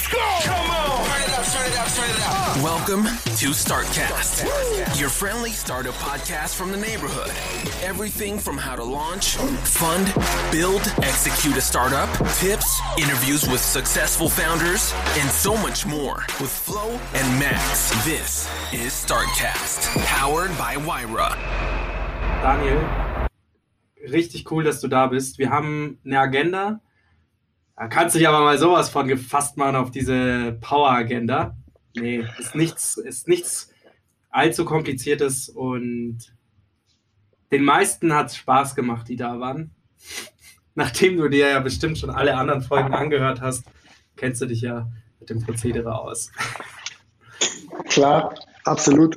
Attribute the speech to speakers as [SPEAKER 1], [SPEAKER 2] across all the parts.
[SPEAKER 1] Let's go! Come on! Turn it up, turn it up, turn it up.
[SPEAKER 2] Welcome to StartCast, your friendly startup podcast from the neighborhood. Everything from how to launch, fund, build, execute a startup, tips, interviews with successful founders, and so much more with Flo and Max. This is StartCast, powered by Wyra.
[SPEAKER 3] Daniel, richtig cool, dass du da bist. Wir haben eine Agenda. Da kannst du dich aber mal sowas von gefasst machen auf diese Power-Agenda. Nee, ist nichts, ist nichts allzu kompliziertes und den meisten hat es Spaß gemacht, die da waren. Nachdem du dir ja bestimmt schon alle anderen Folgen angehört hast, kennst du dich ja mit dem Prozedere aus.
[SPEAKER 4] Klar, absolut.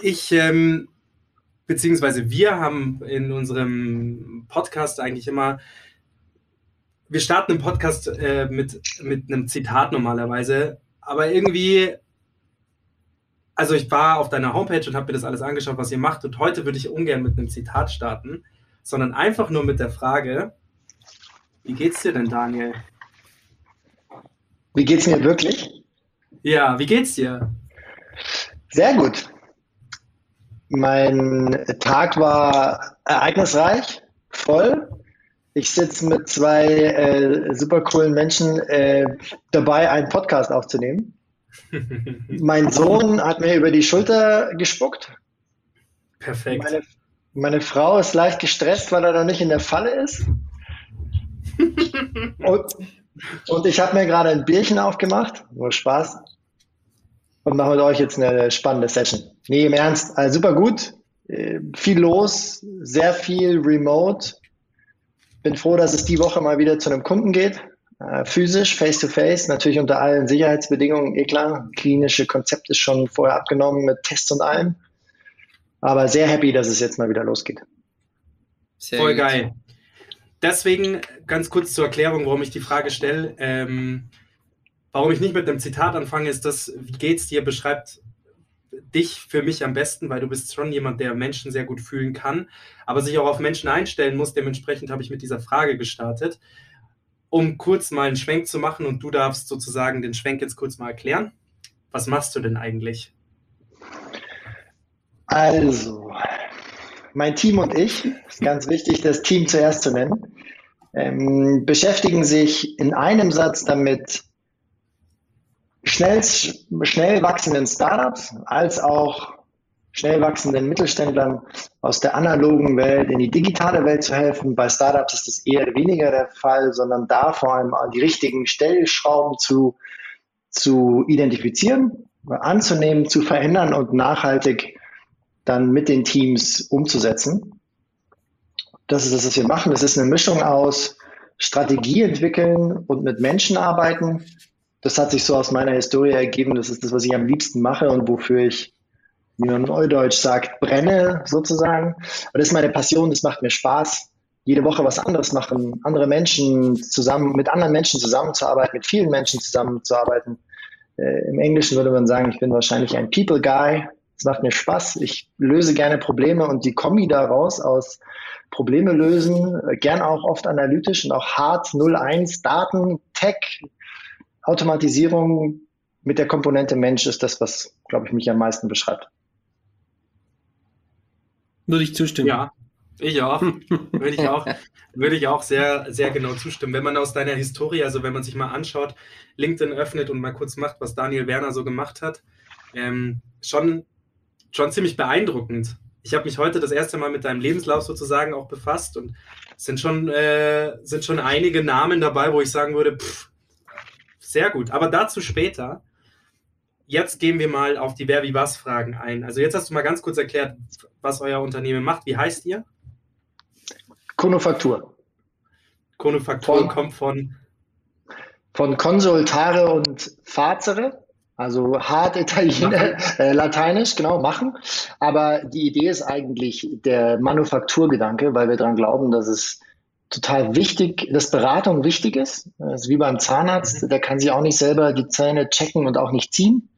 [SPEAKER 3] Ich, ähm, beziehungsweise wir haben in unserem Podcast eigentlich immer, wir starten einen Podcast äh, mit, mit einem Zitat normalerweise, aber irgendwie, also ich war auf deiner Homepage und habe mir das alles angeschaut, was ihr macht und heute würde ich ungern mit einem Zitat starten, sondern einfach nur mit der Frage, wie geht's dir denn, Daniel?
[SPEAKER 4] Wie geht's mir wirklich?
[SPEAKER 3] Ja, wie geht's dir?
[SPEAKER 4] Sehr gut. Mein Tag war ereignisreich, voll. Ich sitze mit zwei äh, super coolen Menschen äh, dabei, einen Podcast aufzunehmen. mein Sohn hat mir über die Schulter gespuckt.
[SPEAKER 3] Perfekt.
[SPEAKER 4] Meine, meine Frau ist leicht gestresst, weil er noch nicht in der Falle ist. und, und ich habe mir gerade ein Bierchen aufgemacht. Nur Spaß. Und mache mit euch jetzt eine spannende Session. Nee, im Ernst, also super gut. Äh, Viel los, sehr viel remote. Bin froh, dass es die Woche mal wieder zu einem Kunden geht. Äh, Physisch, face to face, natürlich unter allen Sicherheitsbedingungen, eh klar. Klinische Konzept ist schon vorher abgenommen mit Tests und allem. Aber sehr happy, dass es jetzt mal wieder losgeht.
[SPEAKER 5] Sehr
[SPEAKER 3] Voll
[SPEAKER 5] gut.
[SPEAKER 3] geil. Deswegen ganz kurz zur Erklärung, warum ich die Frage stelle. Ähm, warum ich nicht mit einem Zitat anfange, ist das, wie geht's dir, beschreibt dich für mich am besten, weil du bist schon jemand, der Menschen sehr gut fühlen kann, aber sich auch auf Menschen einstellen muss. Dementsprechend habe ich mit dieser Frage gestartet, um kurz mal einen Schwenk zu machen und du darfst sozusagen den Schwenk jetzt kurz mal erklären. Was machst du denn eigentlich?
[SPEAKER 4] Also, mein Team und ich, ist ganz wichtig, das Team zuerst zu nennen, ähm, beschäftigen sich in einem Satz damit, schnell, schnell wachsenden Startups als auch schnell wachsenden Mittelständlern aus der analogen Welt in die digitale Welt zu helfen. Bei Startups ist das eher weniger der Fall, sondern da vor allem die richtigen Stellschrauben zu, zu identifizieren, anzunehmen, zu verändern und nachhaltig dann mit den Teams umzusetzen. Das ist das, was wir machen. Das ist eine Mischung aus Strategie entwickeln und mit Menschen arbeiten. Das hat sich so aus meiner Historie ergeben. Das ist das, was ich am liebsten mache und wofür ich, wie man neudeutsch sagt, brenne sozusagen. Und das ist meine Passion. Das macht mir Spaß. Jede Woche was anderes machen, andere Menschen zusammen, mit anderen Menschen zusammenzuarbeiten, mit vielen Menschen zusammenzuarbeiten. Äh, Im Englischen würde man sagen, ich bin wahrscheinlich ein People Guy. Es macht mir Spaß. Ich löse gerne Probleme und die Kombi daraus aus Probleme lösen, äh, gern auch oft analytisch und auch hart 01 Daten, Tech, Automatisierung mit der Komponente Mensch ist das, was, glaube ich, mich am meisten beschreibt.
[SPEAKER 5] Würde ich zustimmen.
[SPEAKER 3] Ja, ich auch. Würde ich auch, würde ich auch sehr, sehr genau zustimmen. Wenn man aus deiner Historie, also wenn man sich mal anschaut, LinkedIn öffnet und mal kurz macht, was Daniel Werner so gemacht hat, ähm, schon, schon ziemlich beeindruckend. Ich habe mich heute das erste Mal mit deinem Lebenslauf sozusagen auch befasst und es sind schon, äh, sind schon einige Namen dabei, wo ich sagen würde, pff, sehr gut. Aber dazu später. Jetzt gehen wir mal auf die Wer wie was Fragen ein. Also jetzt hast du mal ganz kurz erklärt, was euer Unternehmen macht. Wie heißt ihr?
[SPEAKER 4] Konofaktur.
[SPEAKER 3] Konufaktur
[SPEAKER 4] Von-
[SPEAKER 3] kommt von.
[SPEAKER 4] Von Consultare und Fazere, also hart Italiener, äh, Lateinisch, genau, machen. Aber die Idee ist eigentlich der Manufakturgedanke, weil wir daran glauben, dass es total wichtig, dass Beratung wichtig ist. Das ist wie beim Zahnarzt, der kann sich auch nicht selber die Zähne checken und auch nicht ziehen.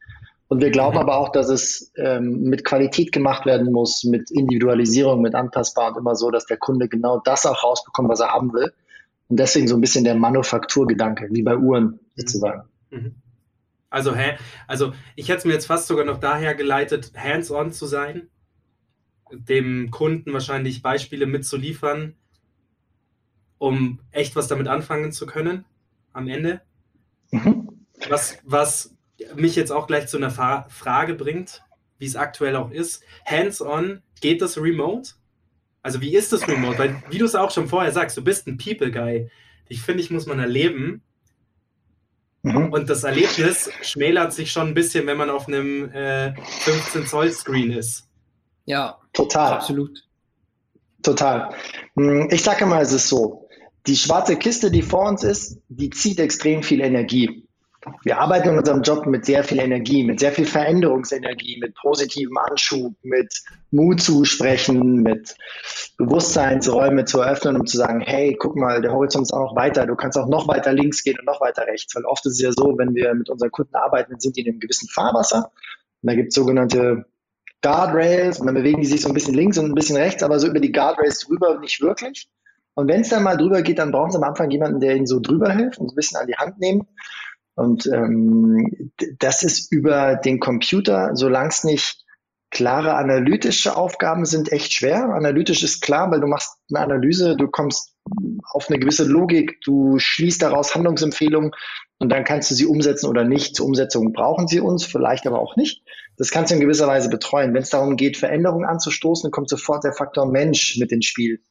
[SPEAKER 4] Und wir glauben aber auch, dass es ähm, mit Qualität gemacht werden muss, mit Individualisierung, mit anpassbar und immer so, dass der Kunde genau das auch rausbekommt, was er haben will. Und deswegen so ein bisschen der Manufakturgedanke, wie bei Uhren sozusagen.
[SPEAKER 3] Mhm. Also, hä? Also, ich hätte es mir jetzt fast sogar noch daher geleitet, hands-on zu sein, dem Kunden wahrscheinlich Beispiele mitzuliefern, um echt was damit anfangen zu können am Ende.
[SPEAKER 4] Mhm.
[SPEAKER 3] Was, was mich jetzt auch gleich zu einer Fa Frage bringt, wie es aktuell auch ist. Hands-on, geht das remote? Also wie ist das remote? Weil, wie du es auch schon vorher sagst, du bist ein People-Guy. Ich finde, ich muss man erleben.
[SPEAKER 4] Mhm.
[SPEAKER 3] Und das Erlebnis schmälert sich schon ein bisschen, wenn man auf einem äh, 15-Zoll-Screen ist.
[SPEAKER 5] Ja,
[SPEAKER 4] Total,
[SPEAKER 5] absolut.
[SPEAKER 4] total. Hm, Ich sage mal, es ist so. Die schwarze Kiste, die vor uns ist, die zieht extrem viel Energie. Wir arbeiten in unserem Job mit sehr viel Energie, mit sehr viel Veränderungsenergie, mit positivem Anschub, mit Mut zu sprechen, mit Bewusstseinsräume zu eröffnen, um zu sagen, hey, guck mal, der Horizont ist auch noch weiter, du kannst auch noch weiter links gehen und noch weiter rechts. Weil oft ist es ja so, wenn wir mit unseren Kunden arbeiten, sind die in einem gewissen Fahrwasser. Und da gibt es sogenannte Guardrails und dann bewegen die sich so ein bisschen links und ein bisschen rechts, aber so über die Guardrails drüber nicht wirklich. Und wenn es dann mal drüber geht, dann brauchen sie am Anfang jemanden, der ihnen so drüber hilft und ein bisschen an die Hand nehmen. Und ähm, das ist über den Computer, solange es nicht klare analytische Aufgaben sind, echt schwer. Analytisch ist klar, weil du machst eine Analyse, du kommst auf eine gewisse Logik, du schließt daraus Handlungsempfehlungen und dann kannst du sie umsetzen oder nicht. Zur Umsetzung brauchen sie uns, vielleicht aber auch nicht. Das kannst du in gewisser Weise betreuen. Wenn es darum geht, Veränderungen anzustoßen, dann kommt sofort der Faktor Mensch mit ins Spiel.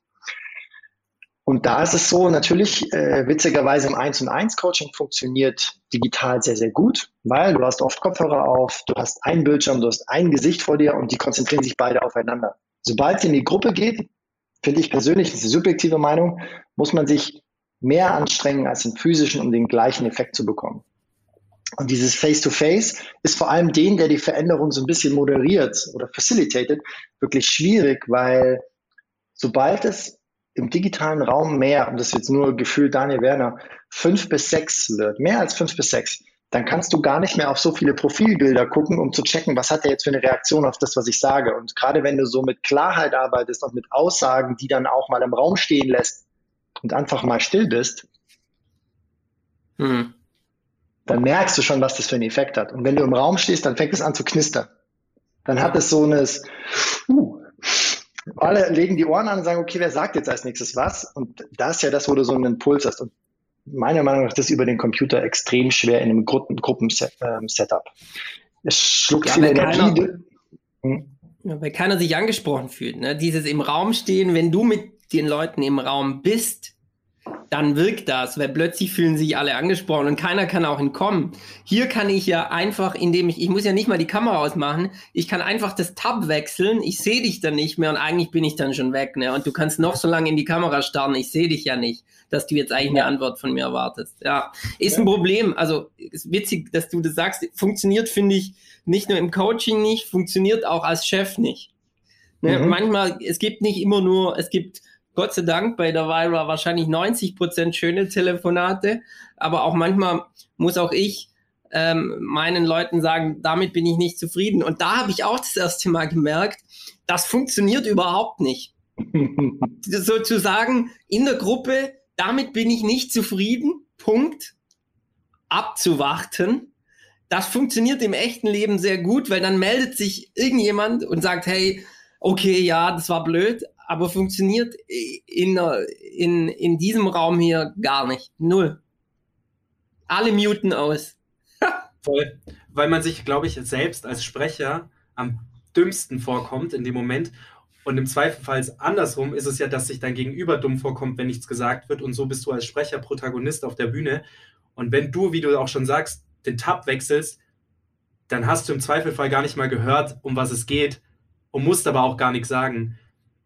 [SPEAKER 4] Und da ist es so, natürlich, äh, witzigerweise im 1 und 1 Coaching funktioniert digital sehr, sehr gut, weil du hast oft Kopfhörer auf, du hast einen Bildschirm, du hast ein Gesicht vor dir und die konzentrieren sich beide aufeinander. Sobald es in die Gruppe geht, finde ich persönlich, das ist eine subjektive Meinung, muss man sich mehr anstrengen als im physischen, um den gleichen Effekt zu bekommen. Und dieses Face-to-Face ist vor allem den, der die Veränderung so ein bisschen moderiert oder facilitated, wirklich schwierig, weil sobald es im digitalen Raum mehr, und das ist jetzt nur gefühlt Daniel Werner, fünf bis sechs wird, mehr als fünf bis sechs, dann kannst du gar nicht mehr auf so viele Profilbilder gucken, um zu checken, was hat er jetzt für eine Reaktion auf das, was ich sage. Und gerade wenn du so mit Klarheit arbeitest und mit Aussagen, die dann auch mal im Raum stehen lässt und einfach mal still bist,
[SPEAKER 5] Hm.
[SPEAKER 4] dann merkst du schon, was das für einen Effekt hat. Und wenn du im Raum stehst, dann fängt es an zu knistern. Dann hat es so eines, uh, alle legen die Ohren an und sagen, okay, wer sagt jetzt als nächstes was? Und das ist ja das, wo du so einen Impuls hast. Und meiner Meinung nach ist das über den Computer extrem schwer in einem Gruppen- Gruppen-Setup. Es schluckt
[SPEAKER 5] Ja,
[SPEAKER 4] viel Energie.
[SPEAKER 5] keiner-
[SPEAKER 4] Hm?
[SPEAKER 5] Ja, weil keiner sich angesprochen fühlt. Ne? Dieses im Raum stehen, wenn du mit den Leuten im Raum bist, dann wirkt das, weil plötzlich fühlen sich alle angesprochen und keiner kann auch entkommen. Hier kann ich ja einfach, indem ich, ich muss ja nicht mal die Kamera ausmachen, ich kann einfach das Tab wechseln, ich sehe dich dann nicht mehr und eigentlich bin ich dann schon weg. Ne? Und du kannst noch so lange in die Kamera starren, ich sehe dich ja nicht, dass du jetzt eigentlich eine Antwort von mir erwartest. Ja, ist ein Problem. Also ist witzig, dass du das sagst. Funktioniert, finde ich, nicht nur im Coaching nicht, funktioniert auch als Chef nicht. Ne?
[SPEAKER 4] Mhm.
[SPEAKER 5] Manchmal, es gibt nicht immer nur, es gibt Gott sei Dank bei der Vira wahrscheinlich 90 Prozent schöne Telefonate, aber auch manchmal muss auch ich ähm, meinen Leuten sagen, damit bin ich nicht zufrieden. Und da habe ich auch das erste Mal gemerkt, das funktioniert überhaupt nicht. Sozusagen in der Gruppe, damit bin ich nicht zufrieden, Punkt, abzuwarten. Das funktioniert im echten Leben sehr gut, weil dann meldet sich irgendjemand und sagt, hey, okay, ja, das war blöd, aber funktioniert in, in, in diesem Raum hier gar nicht. Null. Alle muten aus.
[SPEAKER 3] Voll. Weil man sich, glaube ich, selbst als Sprecher am dümmsten vorkommt in dem Moment. Und im Zweifelfall andersrum ist es ja, dass sich dein Gegenüber dumm vorkommt, wenn nichts gesagt wird. Und so bist du als Sprecher Protagonist auf der Bühne. Und wenn du, wie du auch schon sagst, den Tab wechselst, dann hast du im Zweifelfall gar nicht mal gehört, um was es geht und musst aber auch gar nichts sagen.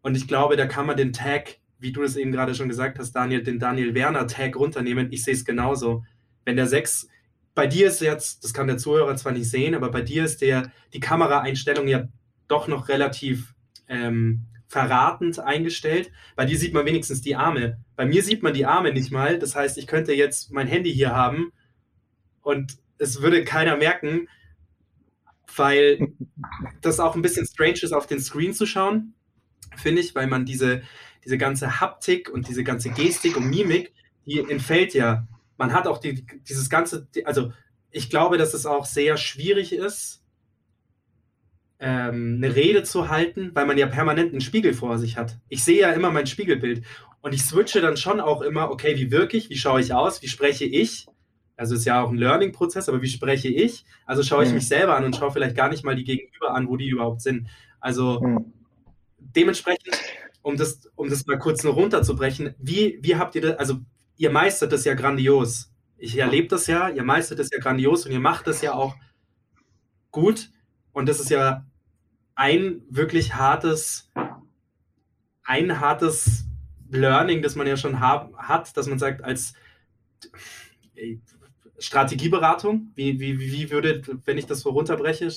[SPEAKER 3] Und ich glaube, da kann man den Tag wie du es eben gerade schon gesagt hast, Daniel, den Daniel Werner-Tag runternehmen. Ich sehe es genauso. Wenn der 6, bei dir ist jetzt, das kann der Zuhörer zwar nicht sehen, aber bei dir ist der, die Kameraeinstellung ja doch noch relativ ähm, verratend eingestellt. Bei dir sieht man wenigstens die Arme. Bei mir sieht man die Arme nicht mal. Das heißt, ich könnte jetzt mein Handy hier haben und es würde keiner merken, weil das auch ein bisschen strange ist, auf den Screen zu schauen, finde ich, weil man diese, diese ganze Haptik und diese ganze Gestik und Mimik, die entfällt ja. Man hat auch die, dieses ganze, also ich glaube, dass es auch sehr schwierig ist, ähm, eine Rede zu halten, weil man ja permanent einen Spiegel vor sich hat. Ich sehe ja immer mein Spiegelbild und ich switche dann schon auch immer, okay, wie wirke ich, wie schaue ich aus, wie spreche ich? Also ist ja auch ein Learning-Prozess, aber wie spreche ich? Also schaue ich mhm. mich selber an und schaue vielleicht gar nicht mal die Gegenüber an, wo die überhaupt sind. Also mhm. Dementsprechend, um das, um das mal kurz nur runterzubrechen, wie, wie habt ihr das, also ihr meistert das ja grandios. Ich erlebe das ja, ihr meistert das ja grandios und ihr macht das ja auch gut. Und das ist ja ein wirklich hartes, ein hartes Learning, das man ja schon hab, hat, dass man sagt, als Strategieberatung, wie, wie, wie würde, wenn ich das so runterbreche,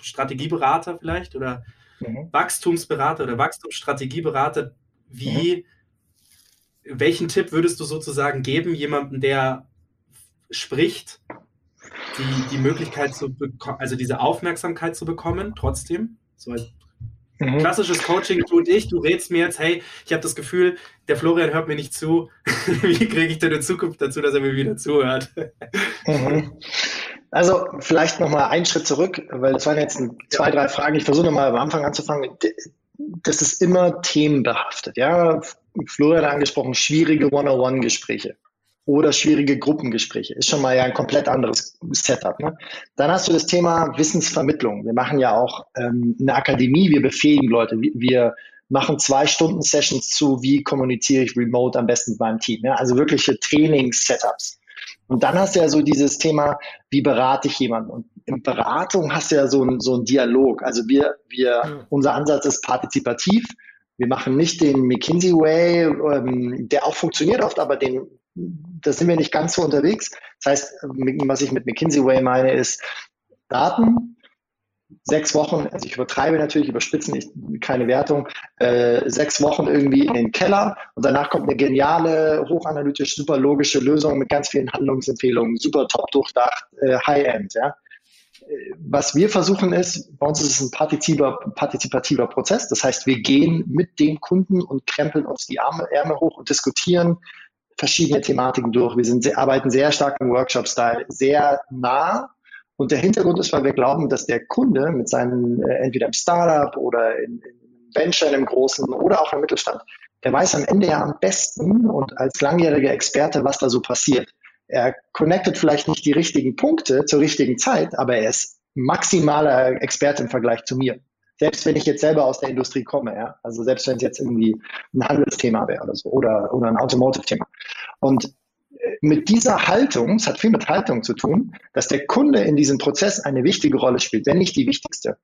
[SPEAKER 3] Strategieberater vielleicht oder mhm. Wachstumsberater oder Wachstumsstrategieberater, wie, mhm. welchen Tipp würdest du sozusagen geben, jemandem, der spricht, die, die Möglichkeit zu bekommen, also diese Aufmerksamkeit zu bekommen, trotzdem. So als mhm. klassisches Coaching, du und ich, du rätst mir jetzt, hey, ich habe das Gefühl, der Florian hört mir nicht zu. Wie kriege ich denn in Zukunft dazu, dass er mir wieder zuhört?
[SPEAKER 4] Mhm. Also vielleicht nochmal einen Schritt zurück, weil das waren jetzt zwei, drei Fragen. Ich versuche nochmal am Anfang anzufangen. Das ist immer themenbehaftet. Ja, Florian hat angesprochen, schwierige One-on-One-Gespräche oder schwierige Gruppengespräche. Ist schon mal ja ein komplett anderes Setup. Ne? Dann hast du das Thema Wissensvermittlung. Wir machen ja auch ähm, eine Akademie, wir befähigen Leute. Wir machen zwei Stunden Sessions zu, wie kommuniziere ich remote am besten mit meinem Team. Ja? Also wirkliche Trainings-Setups. Und dann hast du ja so dieses Thema, wie berate ich jemanden? Und in Beratung hast du ja so ein, so ein Dialog. Also wir, wir, unser Ansatz ist partizipativ. Wir machen nicht den McKinsey Way, ähm, der auch funktioniert oft, aber den da sind wir nicht ganz so unterwegs. Das heißt, was ich mit McKinsey Way meine, ist Daten, sechs Wochen, also ich übertreibe natürlich, überspitzen, ich, keine Wertung, äh, sechs Wochen irgendwie in den Keller und danach kommt eine geniale, hochanalytisch, super logische Lösung mit ganz vielen Handlungsempfehlungen, super top durchdacht, äh, High-End, ja. Was wir versuchen ist, bei uns ist es ein partizipativer, partizipativer Prozess. Das heißt, wir gehen mit dem Kunden und krempeln uns die Arme, Ärmel hoch und diskutieren, verschiedene Thematiken durch. Wir sind, arbeiten sehr stark im Workshop-Style, sehr nah. Und der Hintergrund ist, weil wir glauben, dass der Kunde mit seinem, äh, entweder im Startup oder in, in Venture, in einem großen oder auch im Mittelstand, der weiß am Ende ja am besten und als langjähriger Experte, was da so passiert. Er connectet vielleicht nicht die richtigen Punkte zur richtigen Zeit, aber er ist maximaler Experte im Vergleich zu mir selbst wenn ich jetzt selber aus der Industrie komme, ja, also selbst wenn es jetzt irgendwie ein Handelsthema wäre oder so oder, oder ein Automotive-Thema. Und mit dieser Haltung, es hat viel mit Haltung zu tun, dass der Kunde in diesem Prozess eine wichtige Rolle spielt, wenn nicht die wichtigste.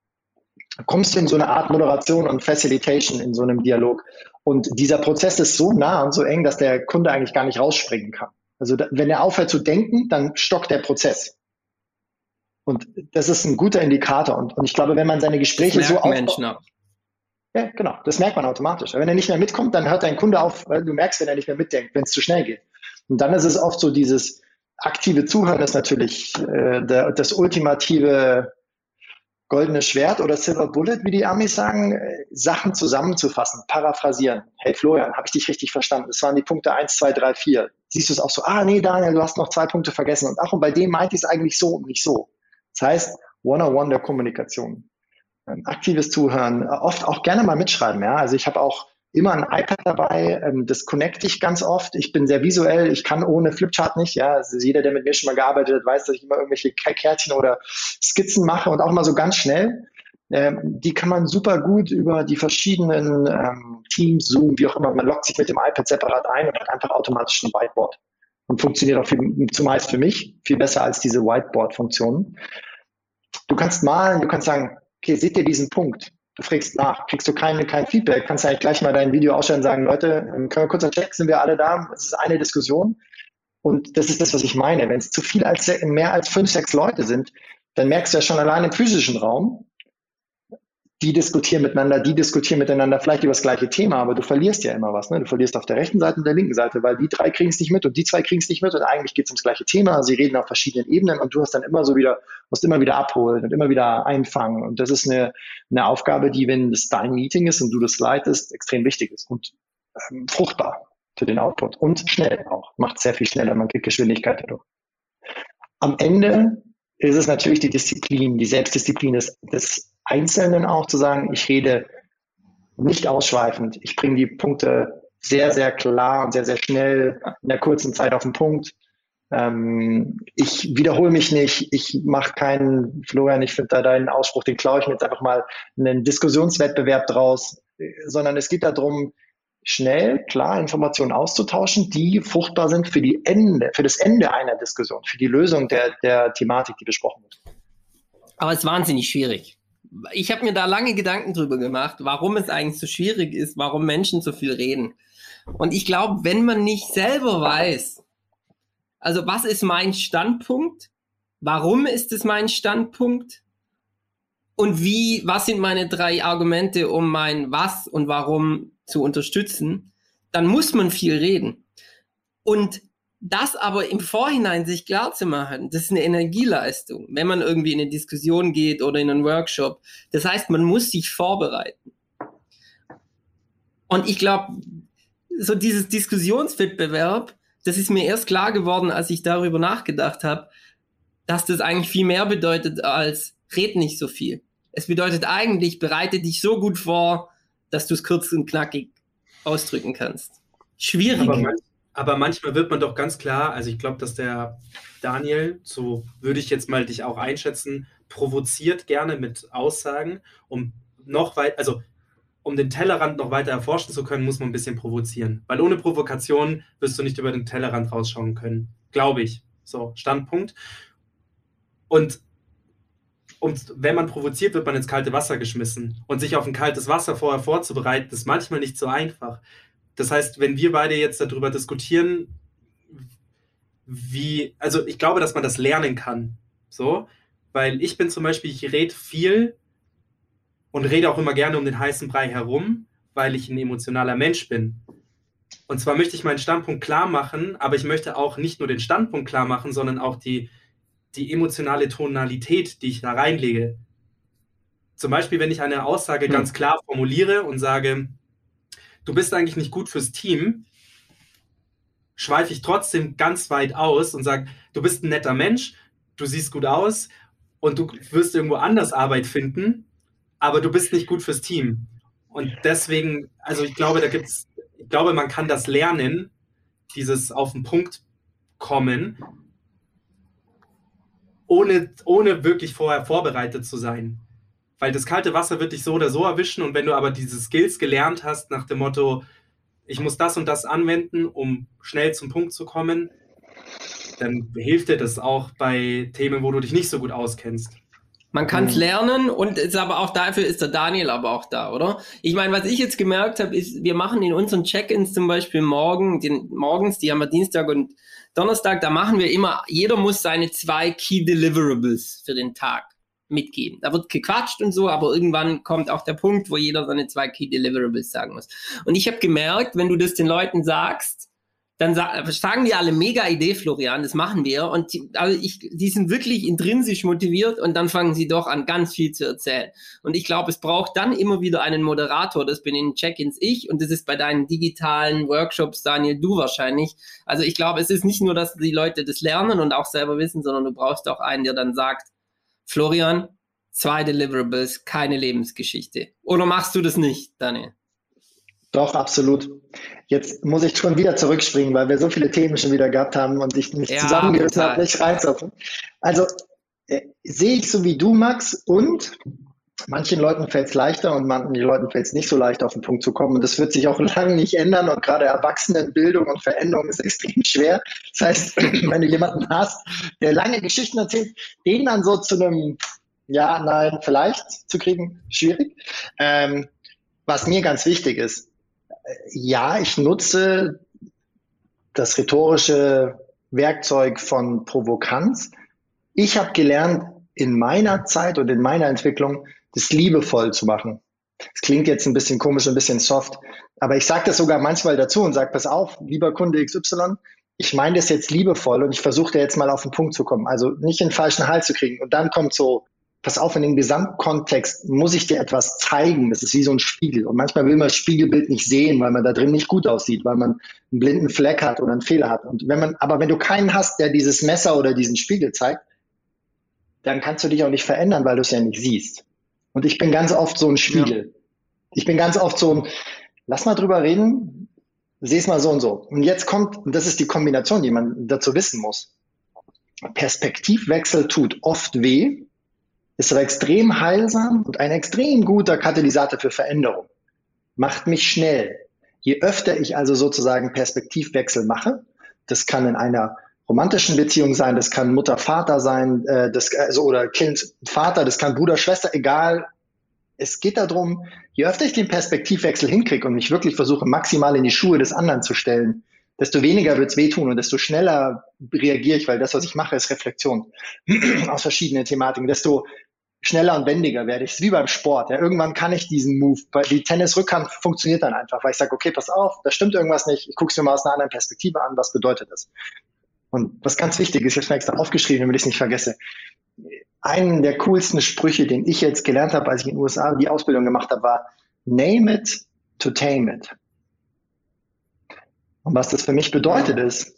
[SPEAKER 4] Kommst du in so eine Art Moderation und Facilitation in so einem Dialog. Und dieser Prozess ist so nah und so eng, dass der Kunde eigentlich gar nicht rausspringen kann. Also da, wenn er aufhört zu denken, dann stockt der Prozess. Und das ist ein guter Indikator. Und, und ich glaube, wenn man seine Gespräche das so aufbaut, Menschen ab. Ja, genau. Das merkt man automatisch. Wenn er nicht mehr mitkommt, dann hört dein Kunde auf, weil du merkst, wenn er nicht mehr mitdenkt, wenn es zu schnell geht. Und dann ist es oft so dieses aktive Zuhören ist natürlich äh, der, das ultimative goldene Schwert oder Silver Bullet, wie die Amis sagen, äh, Sachen zusammenzufassen, paraphrasieren. Hey Florian, habe ich dich richtig verstanden? Das waren die Punkte 1, 2, 3, 4. Siehst du es auch so? Ah, nee, Daniel, du hast noch zwei Punkte vergessen. Und ach, und bei dem meinte ich es eigentlich so und nicht so. Das heißt, One-on-One der Kommunikation. Aktives Zuhören, oft auch gerne mal mitschreiben. Ja? Also ich habe auch immer ein iPad dabei, ähm, das connecte ich ganz oft. Ich bin sehr visuell, ich kann ohne Flipchart nicht. Ja, also jeder, der mit mir schon mal gearbeitet hat, weiß, dass ich immer irgendwelche Kärtchen oder Skizzen mache und auch immer so ganz schnell. Ähm, die kann man super gut über die verschiedenen ähm, Teams, Zoom, wie auch immer, man loggt sich mit dem iPad separat ein und hat einfach automatisch ein Whiteboard und funktioniert auch viel, zumeist für mich viel besser als diese Whiteboard-Funktionen. Du kannst malen, du kannst sagen, okay, seht ihr diesen Punkt? Du fragst nach, kriegst du kein, kein Feedback, kannst eigentlich gleich mal dein Video ausstellen und sagen, Leute, ähm, können wir kurz einen Check, sind wir alle da? Es ist eine Diskussion. Und das ist das, was ich meine. Wenn es zu viel als mehr als fünf, sechs Leute sind, dann merkst du ja schon allein im physischen Raum, die diskutieren miteinander, die diskutieren miteinander, vielleicht über das gleiche Thema, aber du verlierst ja immer was. Ne? Du verlierst auf der rechten Seite und der linken Seite, weil die drei kriegen es nicht mit und die zwei kriegen es nicht mit und eigentlich geht es ums gleiche Thema. Sie reden auf verschiedenen Ebenen und du hast dann immer so wieder, musst immer wieder abholen und immer wieder einfangen. Und das ist eine, eine Aufgabe, die, wenn es dein Meeting ist und du das leitest, extrem wichtig ist und ähm, fruchtbar für den Output und schnell auch. Macht sehr viel schneller, man kriegt Geschwindigkeit dadurch. Am Ende ist es natürlich die Disziplin, die Selbstdisziplin des, des Einzelnen auch zu sagen, ich rede nicht ausschweifend, ich bringe die Punkte sehr, sehr klar und sehr, sehr schnell in der kurzen Zeit auf den Punkt. Ähm, ich wiederhole mich nicht, ich mache keinen, Florian, ich finde da deinen Ausspruch, den klaue ich mir jetzt einfach mal einen Diskussionswettbewerb draus, sondern es geht darum, schnell, klar Informationen auszutauschen, die fruchtbar sind für die Ende, für das Ende einer Diskussion, für die Lösung der, der Thematik, die besprochen wird.
[SPEAKER 5] Aber es ist wahnsinnig schwierig ich habe mir da lange Gedanken drüber gemacht, warum es eigentlich so schwierig ist, warum Menschen so viel reden. Und ich glaube, wenn man nicht selber weiß, also was ist mein Standpunkt, warum ist es mein Standpunkt und wie, was sind meine drei Argumente, um mein Was und Warum zu unterstützen, dann muss man viel reden. Und das aber im Vorhinein sich klar zu machen, das ist eine Energieleistung, wenn man irgendwie in eine Diskussion geht oder in einen Workshop. Das heißt, man muss sich vorbereiten. Und ich glaube, so dieses Diskussionswettbewerb, das ist mir erst klar geworden, als ich darüber nachgedacht habe, dass das eigentlich viel mehr bedeutet als red nicht so viel. Es bedeutet eigentlich, bereite dich so gut vor, dass du es kurz und knackig ausdrücken kannst. Schwierig.
[SPEAKER 3] Aber aber manchmal wird man doch ganz klar, also ich glaube, dass der Daniel, so würde ich jetzt mal dich auch einschätzen, provoziert gerne mit Aussagen, um noch weit, also um den Tellerrand noch weiter erforschen zu können, muss man ein bisschen provozieren. Weil ohne Provokation wirst du nicht über den Tellerrand rausschauen können. Glaube ich. So, Standpunkt. Und, und wenn man provoziert, wird man ins kalte Wasser geschmissen. Und sich auf ein kaltes Wasser vorher vorzubereiten, ist manchmal nicht so einfach. Das heißt, wenn wir beide jetzt darüber diskutieren, wie, also ich glaube, dass man das lernen kann. So, weil ich bin zum Beispiel, ich rede viel und rede auch immer gerne um den heißen Brei herum, weil ich ein emotionaler Mensch bin. Und zwar möchte ich meinen Standpunkt klar machen, aber ich möchte auch nicht nur den Standpunkt klar machen, sondern auch die, die emotionale Tonalität, die ich da reinlege. Zum Beispiel, wenn ich eine Aussage hm. ganz klar formuliere und sage, du bist eigentlich nicht gut fürs Team, schweife ich trotzdem ganz weit aus und sage, du bist ein netter Mensch, du siehst gut aus und du wirst irgendwo anders Arbeit finden, aber du bist nicht gut fürs Team. Und deswegen, also ich glaube, da gibt's, ich glaube, man kann das lernen, dieses auf den Punkt kommen, ohne, ohne wirklich vorher vorbereitet zu sein weil das kalte Wasser wird dich so oder so erwischen und wenn du aber diese Skills gelernt hast nach dem Motto, ich muss das und das anwenden, um schnell zum Punkt zu kommen, dann hilft dir das auch bei Themen, wo du dich nicht so gut auskennst.
[SPEAKER 5] Man kann es mhm. lernen und ist aber auch dafür ist der Daniel aber auch da, oder? Ich meine, was ich jetzt gemerkt habe, ist, wir machen in unseren Check-ins zum Beispiel morgen, den, morgens, die haben wir Dienstag und Donnerstag, da machen wir immer, jeder muss seine zwei Key Deliverables für den Tag mitgehen. Da wird gequatscht und so, aber irgendwann kommt auch der Punkt, wo jeder seine zwei Key Deliverables sagen muss. Und ich habe gemerkt, wenn du das den Leuten sagst, dann sagen die alle mega Idee, Florian, das machen wir. Und die, also ich, die sind wirklich intrinsisch motiviert und dann fangen sie doch an, ganz viel zu erzählen. Und ich glaube, es braucht dann immer wieder einen Moderator. Das bin in Check-ins ich und das ist bei deinen digitalen Workshops, Daniel, du wahrscheinlich. Also ich glaube, es ist nicht nur, dass die Leute das lernen und auch selber wissen, sondern du brauchst auch einen, der dann sagt, Florian, zwei Deliverables, keine Lebensgeschichte. Oder machst du das nicht, Daniel?
[SPEAKER 4] Doch, absolut. Jetzt muss ich schon wieder zurückspringen, weil wir so viele Themen schon wieder gehabt haben und ich mich ja, zusammengerissen habe, nicht reinzapfen. Also äh, sehe ich so wie du, Max, und manchen Leuten fällt es leichter und manchen Leuten fällt es nicht so leicht, auf den Punkt zu kommen. Und das wird sich auch lange nicht ändern. Und gerade Erwachsenenbildung und Veränderung ist extrem schwer. Das heißt, wenn du jemanden hast, der lange Geschichten erzählt, den dann so zu einem Ja, nein, vielleicht zu kriegen, schwierig. Ähm, was mir ganz wichtig ist, äh, ja, ich nutze das rhetorische Werkzeug von Provokanz. Ich habe gelernt, in meiner Zeit und in meiner Entwicklung das liebevoll zu machen. Das klingt jetzt ein bisschen komisch, ein bisschen soft, aber ich sage das sogar manchmal dazu und sage, pass auf, lieber Kunde XY, ich meine das jetzt liebevoll und ich versuche jetzt mal auf den Punkt zu kommen, also nicht in den falschen Hals zu kriegen. Und dann kommt so, pass auf, in dem Gesamtkontext muss ich dir etwas zeigen. Das ist wie so ein Spiegel. Und manchmal will man das Spiegelbild nicht sehen, weil man da drin nicht gut aussieht, weil man einen blinden Fleck hat oder einen Fehler hat. Und wenn man, aber wenn du keinen hast, der dieses Messer oder diesen Spiegel zeigt, dann kannst du dich auch nicht verändern, weil du es ja nicht siehst. Und ich bin ganz oft so ein Spiegel. Ja. Ich bin ganz oft so ein, lass mal drüber reden, seh es mal so und so. Und jetzt kommt, und das ist die Kombination, die man dazu wissen muss. Perspektivwechsel tut oft weh, ist aber extrem heilsam und ein extrem guter Katalysator für Veränderung. Macht mich schnell. Je öfter ich also sozusagen Perspektivwechsel mache, das kann in einer romantischen Beziehung sein, das kann Mutter, Vater sein, äh, das, also, oder Kind, Vater, das kann Bruder, Schwester, egal. Es geht darum, je öfter ich den Perspektivwechsel hinkriege und mich wirklich versuche, maximal in die Schuhe des anderen zu stellen, desto weniger wird es wehtun und desto schneller reagiere ich, weil das, was ich mache, ist Reflexion aus verschiedenen Thematiken, desto schneller und wendiger werde ich. Ist wie beim Sport. Ja. Irgendwann kann ich diesen Move, weil die Tennisrückhand funktioniert dann einfach, weil ich sage, okay, pass auf, da stimmt irgendwas nicht, ich gucke es mir mal aus einer anderen Perspektive an, was bedeutet das? Und was ganz wichtig ist, ich habe es mir extra aufgeschrieben, damit ich es nicht vergesse. Einen der coolsten Sprüche, den ich jetzt gelernt habe, als ich in den USA die Ausbildung gemacht habe, war Name it to tame it. Und was das für mich bedeutet ist,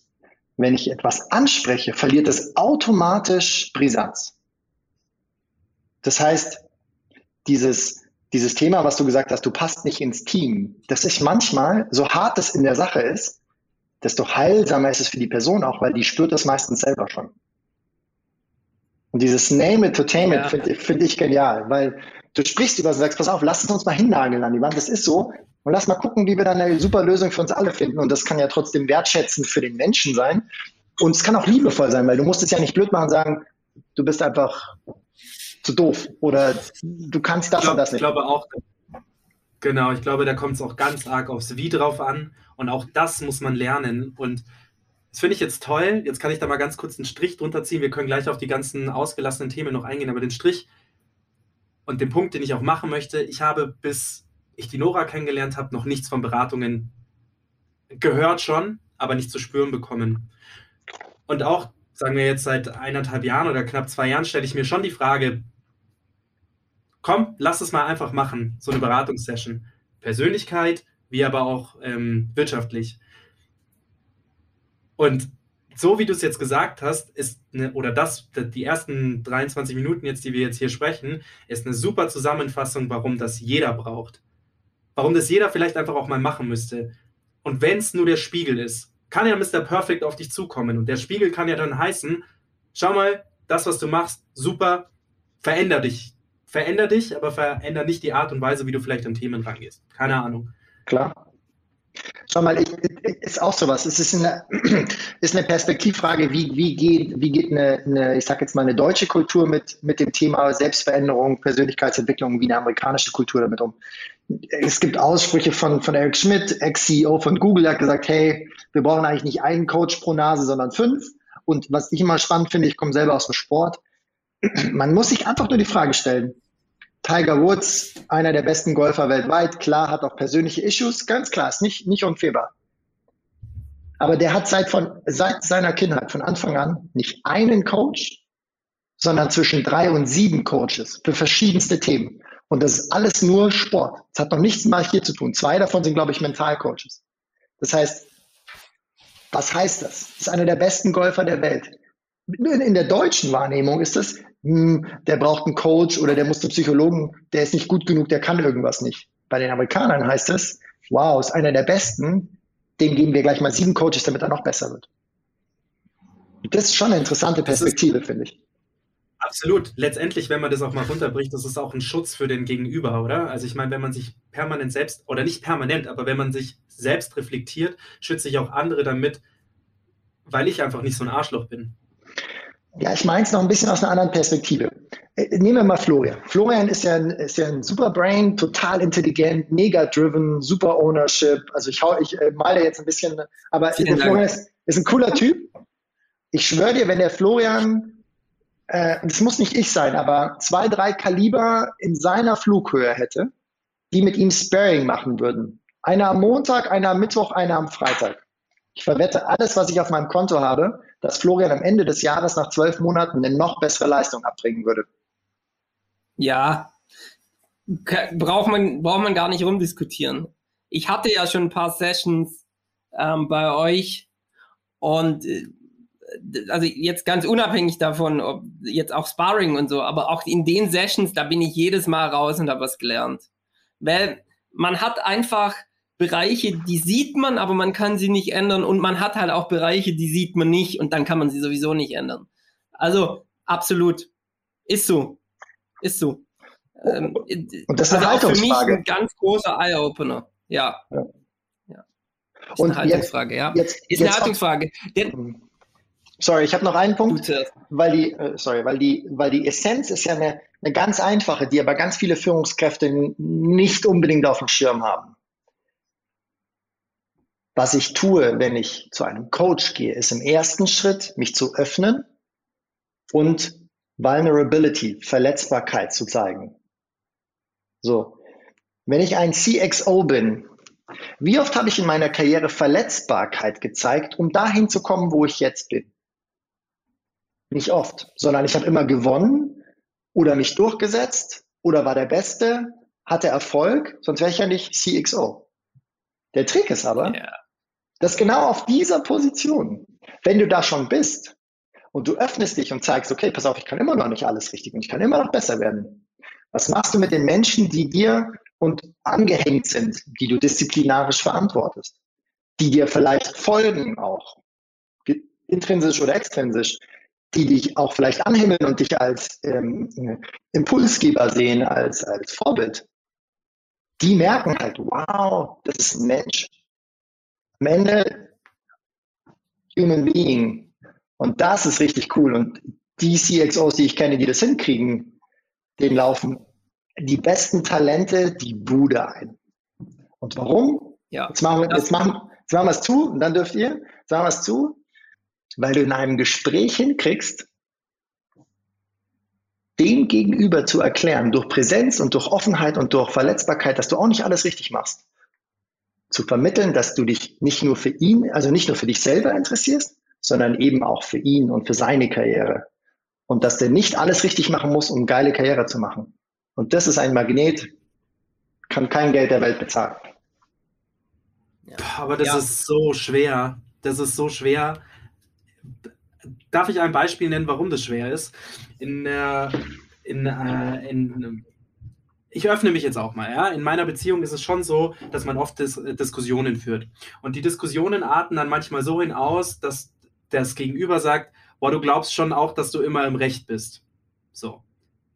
[SPEAKER 4] wenn ich etwas anspreche, verliert es automatisch Brisanz. Das heißt, dieses, dieses Thema, was du gesagt hast, du passt nicht ins Team, das ist manchmal, so hart es in der Sache ist, desto heilsamer ist es für die Person auch, weil die spürt das meistens selber schon. Und dieses Name it to tame it ja. finde find ich genial, weil du sprichst über und sagst, pass auf, lass es uns mal hinnageln an die Wand, das ist so. Und lass mal gucken, wie wir dann eine super Lösung für uns alle finden. Und das kann ja trotzdem wertschätzend für den Menschen sein. Und es kann auch liebevoll sein, weil du musst es ja nicht blöd machen und sagen, du bist einfach zu doof oder du kannst das
[SPEAKER 3] glaub,
[SPEAKER 4] und das nicht.
[SPEAKER 3] Ich glaube auch, genau, ich glaube, da kommt es auch ganz arg aufs Wie drauf an und auch das muss man lernen und das finde ich jetzt toll. Jetzt kann ich da mal ganz kurz einen Strich drunter ziehen. Wir können gleich auf die ganzen ausgelassenen Themen noch eingehen, aber den Strich und den Punkt, den ich auch machen möchte, ich habe bis ich die Nora kennengelernt habe, noch nichts von Beratungen gehört schon, aber nicht zu spüren bekommen. Und auch, sagen wir jetzt seit eineinhalb Jahren oder knapp zwei Jahren, stelle ich mir schon die Frage, komm, lass es mal einfach machen, so eine Beratungssession. Persönlichkeit, wie aber auch ähm, wirtschaftlich. Und so wie du es jetzt gesagt hast, ist eine, oder das, die ersten 23 Minuten jetzt, die wir jetzt hier sprechen, ist eine super Zusammenfassung, warum das jeder braucht. Warum das jeder vielleicht einfach auch mal machen müsste. Und wenn es nur der Spiegel ist, kann ja Mr. Perfect auf dich zukommen. Und der Spiegel kann ja dann heißen, schau mal, das, was du machst, super, veränder dich veränder dich, aber veränder nicht die Art und Weise, wie du vielleicht an Themen rangehst. Keine Ahnung.
[SPEAKER 4] Klar. Schau mal, ich, ist auch sowas. Es ist eine, ist eine Perspektivfrage, wie, wie geht, wie geht eine, eine, ich sag jetzt mal, eine deutsche Kultur mit, mit dem Thema Selbstveränderung, Persönlichkeitsentwicklung, wie eine amerikanische Kultur damit um. Es gibt Aussprüche von, von Eric Schmidt, Ex-CEO von Google, der hat gesagt, hey, wir brauchen eigentlich nicht einen Coach pro Nase, sondern fünf. Und was ich immer spannend finde, ich komme selber aus dem Sport, man muss sich einfach nur die Frage stellen, Tiger Woods, einer der besten Golfer weltweit, klar, hat auch persönliche Issues, ganz klar, ist nicht, nicht unfehlbar. Aber der hat seit, von, seit seiner Kindheit, von Anfang an, nicht einen Coach, sondern zwischen drei und sieben Coaches für verschiedenste Themen. Und das ist alles nur Sport. Es hat noch nichts mal hier zu tun. Zwei davon sind, glaube ich, Mentalcoaches. Das heißt, was heißt das? Das ist einer der besten Golfer der Welt. In der deutschen Wahrnehmung ist das, hm, der braucht einen Coach oder der muss zum Psychologen, der ist nicht gut genug, der kann irgendwas nicht. Bei den Amerikanern heißt es, wow, ist einer der Besten, dem geben wir gleich mal sieben Coaches, damit er noch besser wird. Das ist schon eine interessante Perspektive, finde ich.
[SPEAKER 3] Absolut. Letztendlich, wenn man das auch mal runterbricht, das ist auch ein Schutz für den Gegenüber, oder? Also ich meine, wenn man sich permanent selbst, oder nicht permanent, aber wenn man sich selbst reflektiert, schütze ich auch andere damit, weil ich einfach nicht so ein Arschloch bin.
[SPEAKER 4] Ja, ich meine es noch ein bisschen aus einer anderen Perspektive. Äh, nehmen wir mal Florian. Florian ist ja ein, ist ja ein super Brain, total intelligent, mega driven, super Ownership. Also ich, hau, ich äh, male jetzt ein bisschen, aber der Florian ist, ist ein cooler Typ. Ich schwöre dir, wenn der Florian, äh, das muss nicht ich sein, aber zwei, drei Kaliber in seiner Flughöhe hätte, die mit ihm Sparing machen würden. Einer am Montag, einer am Mittwoch, einer am Freitag. Ich verwette alles, was ich auf meinem Konto habe, dass Florian am Ende des Jahres nach zwölf Monaten eine noch bessere Leistung abbringen würde.
[SPEAKER 5] Ja, braucht man, braucht man gar nicht rumdiskutieren. Ich hatte ja schon ein paar Sessions ähm, bei euch und äh, also jetzt ganz unabhängig davon, ob jetzt auch Sparring und so, aber auch in den Sessions, da bin ich jedes Mal raus und habe was gelernt. Weil man hat einfach Bereiche, die sieht man, aber man kann sie nicht ändern und man hat halt auch Bereiche, die sieht man nicht und dann kann man sie sowieso nicht ändern. Also absolut. Ist so. Ist so.
[SPEAKER 4] Ähm, und das ist eine also Haltungsfrage. Für mich
[SPEAKER 5] ein ganz großer Eye-Opener. Ja. ja. ja. Ist
[SPEAKER 4] und eine Haltungsfrage,
[SPEAKER 5] jetzt, ja. Jetzt, ist eine Haltungsfrage.
[SPEAKER 4] Denn, hm. sorry, ich habe noch einen Punkt, weil die, äh, sorry, weil die, weil die Essenz ist ja eine, eine ganz einfache, die aber ganz viele Führungskräfte nicht unbedingt auf dem Schirm haben. Was ich tue, wenn ich zu einem Coach gehe, ist im ersten Schritt, mich zu öffnen und Vulnerability, Verletzbarkeit zu zeigen. So, wenn ich ein CXO bin, wie oft habe ich in meiner Karriere Verletzbarkeit gezeigt, um dahin zu kommen, wo ich jetzt bin? Nicht oft, sondern ich habe immer gewonnen oder mich durchgesetzt oder war der Beste, hatte Erfolg, sonst wäre ich ja nicht CXO. Der Trick ist aber, yeah. Dass genau auf dieser Position, wenn du da schon bist, und du öffnest dich und zeigst, okay, pass auf, ich kann immer noch nicht alles richtig und ich kann immer noch besser werden. Was machst du mit den Menschen, die dir und angehängt sind, die du disziplinarisch verantwortest, die dir vielleicht folgen auch, intrinsisch oder extrinsisch, die dich auch vielleicht anhimmeln und dich als ähm, Impulsgeber sehen, als, als Vorbild, die merken halt, wow, das ist ein Mensch. Am Ende Human Being, und das ist richtig cool. Und die CXOs, die ich kenne, die das hinkriegen, denen laufen die besten Talente die Bude ein. Und warum? Ja, jetzt, machen wir, jetzt, machen, jetzt machen wir es zu und dann dürft ihr, sagen wir es zu, weil du in einem Gespräch hinkriegst, dem gegenüber zu erklären, durch Präsenz und durch Offenheit und durch Verletzbarkeit, dass du auch nicht alles richtig machst. Zu vermitteln, dass du dich nicht nur für ihn, also nicht nur für dich selber interessierst, sondern eben auch für ihn und für seine Karriere. Und dass der nicht alles richtig machen muss, um geile Karriere zu machen. Und das ist ein Magnet, kann kein Geld der Welt bezahlen.
[SPEAKER 3] Ja. Aber das ja. ist so schwer. Das ist so schwer. Darf ich ein Beispiel nennen, warum das schwer ist? In, äh, in, äh, in ich öffne mich jetzt auch mal, ja. In meiner Beziehung ist es schon so, dass man oft Dis Diskussionen führt. Und die Diskussionen arten dann manchmal so hinaus, dass das Gegenüber sagt, boah, du glaubst schon auch, dass du immer im Recht bist. So.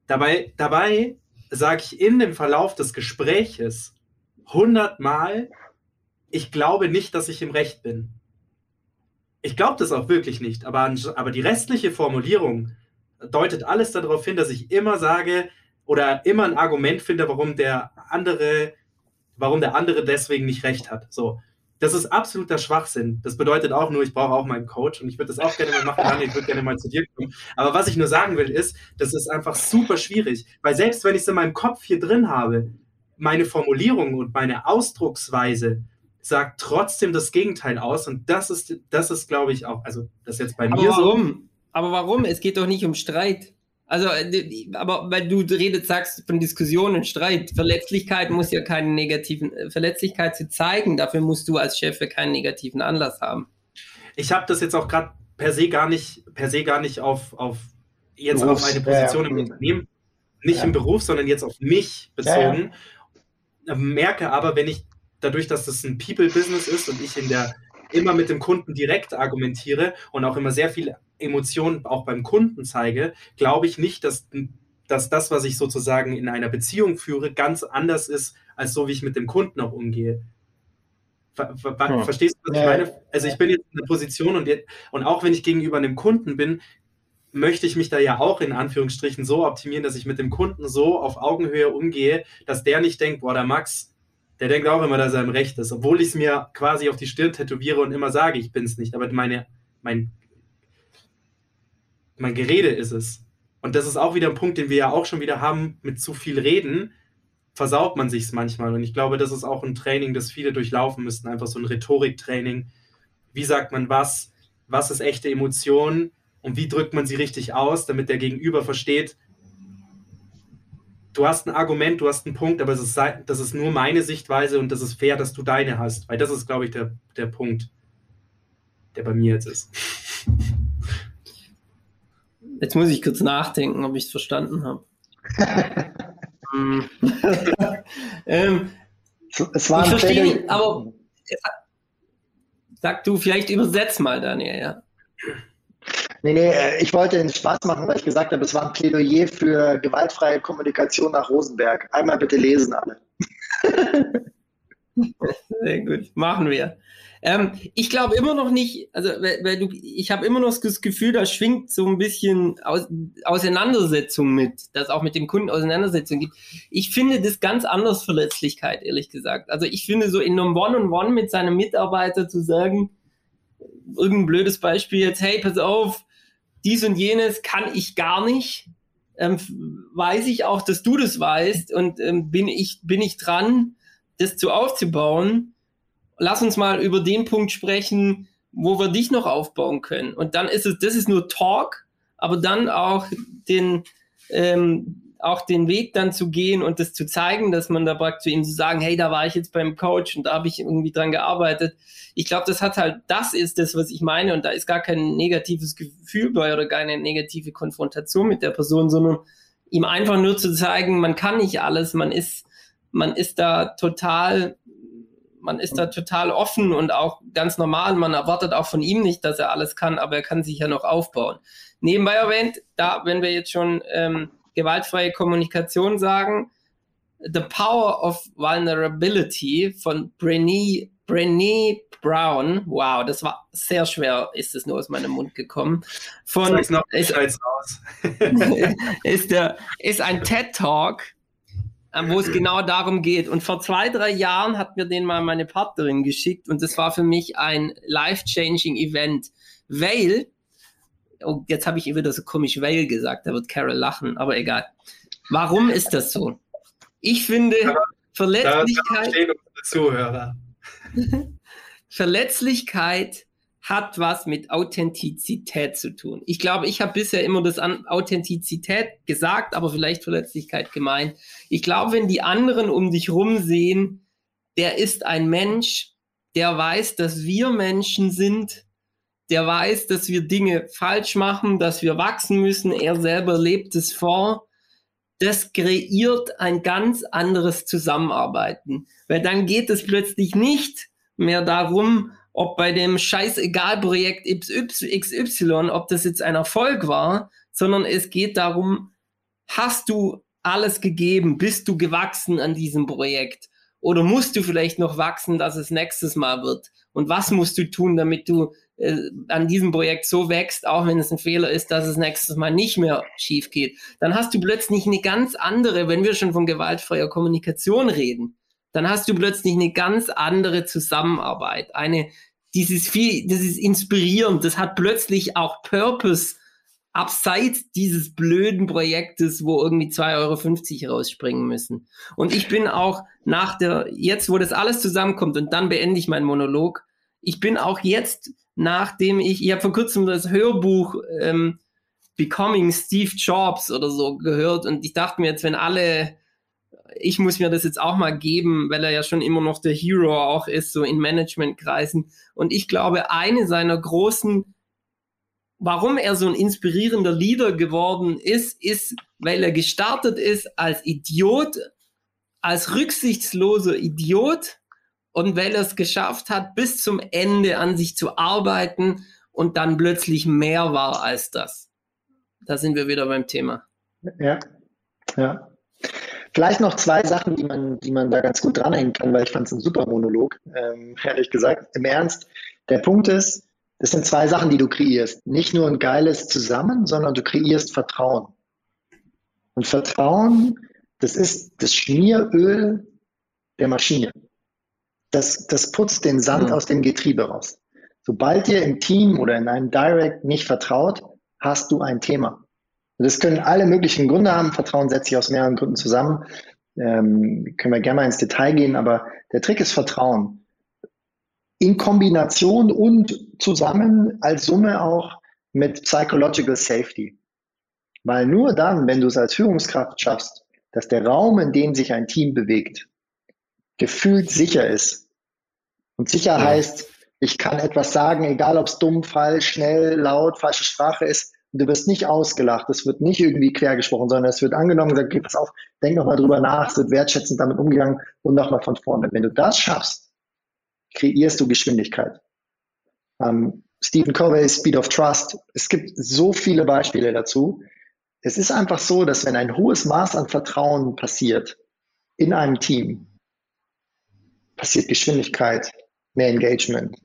[SPEAKER 3] Dabei, dabei sage ich in dem Verlauf des Gespräches hundertmal, ich glaube nicht, dass ich im Recht bin. Ich glaube das auch wirklich nicht, aber, aber die restliche Formulierung deutet alles darauf hin, dass ich immer sage oder immer ein Argument finde, warum der andere, warum der andere deswegen nicht recht hat. So. Das ist absoluter Schwachsinn. Das bedeutet auch nur, ich brauche auch meinen Coach und ich würde das auch gerne mal machen, Daniel, ich würde gerne mal zu dir kommen. Aber was ich nur sagen will, ist, das ist einfach super schwierig, weil selbst wenn ich es in meinem Kopf hier drin habe, meine Formulierung und meine Ausdrucksweise sagt trotzdem das Gegenteil aus und das ist, das ist, glaube ich, auch, also das ist jetzt bei
[SPEAKER 5] Aber
[SPEAKER 3] mir
[SPEAKER 5] warum? so. Aber warum? Es geht doch nicht um Streit. Also, äh, aber weil du redet, sagst von Diskussionen, Streit. Verletzlichkeit muss ja keinen negativen, äh, Verletzlichkeit zu zeigen, dafür musst du als Chef keinen negativen Anlass haben.
[SPEAKER 3] Ich habe das jetzt auch gerade per se gar nicht, per se gar nicht auf, auf jetzt Berufs, auf eine Position ja, im Unternehmen, nicht ja. im Beruf, sondern jetzt auf mich bezogen. Ja, Merke aber, wenn ich dadurch, dass das ein People-Business ist und ich in der immer mit dem Kunden direkt argumentiere und auch immer sehr viel Emotionen auch beim Kunden zeige, glaube ich nicht, dass, dass das, was ich sozusagen in einer Beziehung führe, ganz anders ist, als so, wie ich mit dem Kunden auch umgehe. Ver, ver, hm. Verstehst du, was ja. ich meine? Also ich bin jetzt in einer Position und, jetzt, und auch wenn ich gegenüber einem Kunden bin, möchte ich mich da ja auch in Anführungsstrichen so optimieren, dass ich mit dem Kunden so auf Augenhöhe umgehe, dass der nicht denkt, boah, der Max, der denkt auch immer, dass er im Recht ist, obwohl ich es mir quasi auf die Stirn tätowiere und immer sage, ich bin es nicht. Aber meine, mein, mein Gerede ist es. Und das ist auch wieder ein Punkt, den wir ja auch schon wieder haben, mit zu viel Reden versaut man sich es manchmal. Und ich glaube, das ist auch ein Training, das viele durchlaufen müssten, einfach so ein Rhetoriktraining. Wie sagt man was? Was ist echte Emotion? Und wie drückt man sie richtig aus, damit der Gegenüber versteht, du hast ein Argument, du hast einen Punkt, aber ist, das ist nur meine Sichtweise und das ist fair, dass du deine hast. Weil das ist, glaube ich, der, der Punkt, der bei mir jetzt ist.
[SPEAKER 5] Jetzt muss ich kurz nachdenken, ob ich es verstanden habe. ähm, es war ich verstehe, aber sag du, vielleicht übersetz mal, Daniel, ja.
[SPEAKER 4] Nee, nee, äh, ich wollte den Spaß machen, weil ich gesagt habe, es war ein Plädoyer für gewaltfreie Kommunikation nach Rosenberg. Einmal bitte lesen alle.
[SPEAKER 5] Sehr gut, machen wir. Ähm, ich glaube immer noch nicht, also weil, weil du, ich habe immer noch das Gefühl, da schwingt so ein bisschen Aus, Auseinandersetzung mit, dass auch mit dem Kunden Auseinandersetzung gibt. Ich finde das ganz anders Verletzlichkeit, ehrlich gesagt. Also ich finde so in einem One-on-One -on -One mit seinem Mitarbeiter zu sagen, irgendein blödes Beispiel jetzt, hey, pass auf, dies und jenes kann ich gar nicht. Ähm, weiß ich auch, dass du das weißt und ähm, bin ich bin ich dran, das zu aufzubauen lass uns mal über den Punkt sprechen, wo wir dich noch aufbauen können. Und dann ist es, das ist nur Talk, aber dann auch den, ähm, auch den Weg dann zu gehen und das zu zeigen, dass man da praktisch zu ihm zu sagen, hey, da war ich jetzt beim Coach und da habe ich irgendwie dran gearbeitet. Ich glaube, das hat halt, das ist das, was ich meine und da ist gar kein negatives Gefühl bei oder gar eine negative Konfrontation mit der Person, sondern ihm einfach nur zu zeigen, man kann nicht alles, man ist, man ist da total man ist da total offen und auch ganz normal. Man erwartet auch von ihm nicht, dass er alles kann, aber er kann sich ja noch aufbauen. Nebenbei erwähnt, da, wenn wir jetzt schon ähm, gewaltfreie Kommunikation sagen, The Power of Vulnerability von Brené, Brené Brown, wow, das war sehr schwer, ist es nur aus meinem Mund gekommen. Von, ist, ist, ist, der, ist ein TED Talk wo es genau darum geht. Und vor zwei, drei Jahren hat mir den mal meine Partnerin geschickt und das war für mich ein life-changing Event, weil, oh, jetzt habe ich wieder so komisch weil gesagt, da wird Carol lachen, aber egal. Warum ist das so? Ich finde, Verletzlichkeit. Da, da Zuhörer. Verletzlichkeit hat was mit Authentizität zu tun. Ich glaube, ich habe bisher immer das an Authentizität gesagt, aber vielleicht Verletzlichkeit gemeint. Ich glaube, wenn die anderen um dich rum sehen, der ist ein Mensch, der weiß, dass wir Menschen sind, der weiß, dass wir Dinge falsch machen, dass wir wachsen müssen. Er selber lebt es vor. Das kreiert ein ganz anderes Zusammenarbeiten, weil dann geht es plötzlich nicht mehr darum, ob bei dem scheißegal-Projekt XY, ob das jetzt ein Erfolg war, sondern es geht darum, hast du alles gegeben, bist du gewachsen an diesem Projekt oder musst du vielleicht noch wachsen, dass es nächstes Mal wird? Und was musst du tun, damit du äh, an diesem Projekt so wächst, auch wenn es ein Fehler ist, dass es nächstes Mal nicht mehr schief geht? Dann hast du plötzlich eine ganz andere, wenn wir schon von gewaltfreier Kommunikation reden, dann hast du plötzlich eine ganz andere Zusammenarbeit, eine dieses viel, das ist inspirierend, das hat plötzlich auch Purpose abseits dieses blöden Projektes, wo irgendwie 2,50 Euro rausspringen müssen. Und ich bin auch nach der, jetzt wo das alles zusammenkommt und dann beende ich meinen Monolog, ich bin auch jetzt, nachdem ich, ich habe vor kurzem das Hörbuch ähm, Becoming Steve Jobs oder so gehört und ich dachte mir jetzt, wenn alle ich muss mir das jetzt auch mal geben, weil er ja schon immer noch der Hero auch ist, so in Managementkreisen. Und ich glaube, eine seiner großen, warum er so ein inspirierender Leader geworden ist, ist, weil er gestartet ist als Idiot, als rücksichtsloser Idiot und weil er es geschafft hat, bis zum Ende an sich zu arbeiten und dann plötzlich mehr war als das. Da sind wir wieder beim Thema.
[SPEAKER 4] Ja, ja. Vielleicht noch zwei Sachen, die man, die man da ganz gut dranhängen kann, weil ich fand es ein super Monolog, ähm, ehrlich gesagt. Im Ernst, der Punkt ist, Das sind zwei Sachen, die du kreierst. Nicht nur ein geiles Zusammen, sondern du kreierst Vertrauen. Und Vertrauen, das ist das Schmieröl der Maschine. Das, das putzt den Sand
[SPEAKER 5] Mhm.
[SPEAKER 4] aus dem Getriebe raus. Sobald ihr im Team oder in einem Direct nicht vertraut, hast du ein Thema. Das können alle möglichen Gründe haben. Vertrauen setzt sich aus mehreren Gründen zusammen. Ähm, können wir gerne mal ins Detail gehen, aber der Trick ist Vertrauen. In Kombination und zusammen als Summe auch mit Psychological Safety. Weil nur dann, wenn du es als Führungskraft schaffst, dass der Raum, in dem sich ein Team bewegt, gefühlt sicher ist. Und sicher heißt, ich kann etwas sagen, egal ob es dumm, falsch, schnell, laut, falsche Sprache ist. Du wirst nicht ausgelacht, es wird nicht irgendwie quer gesprochen, sondern es wird angenommen gesagt, pass auf, denk nochmal drüber nach, es wird wertschätzend damit umgegangen und nochmal von vorne. Wenn du das schaffst, kreierst du Geschwindigkeit. Ähm, Stephen Covey, Speed of Trust. Es gibt so viele Beispiele dazu. Es ist einfach so, dass wenn ein hohes Maß an Vertrauen passiert in einem Team, passiert Geschwindigkeit, mehr Engagement,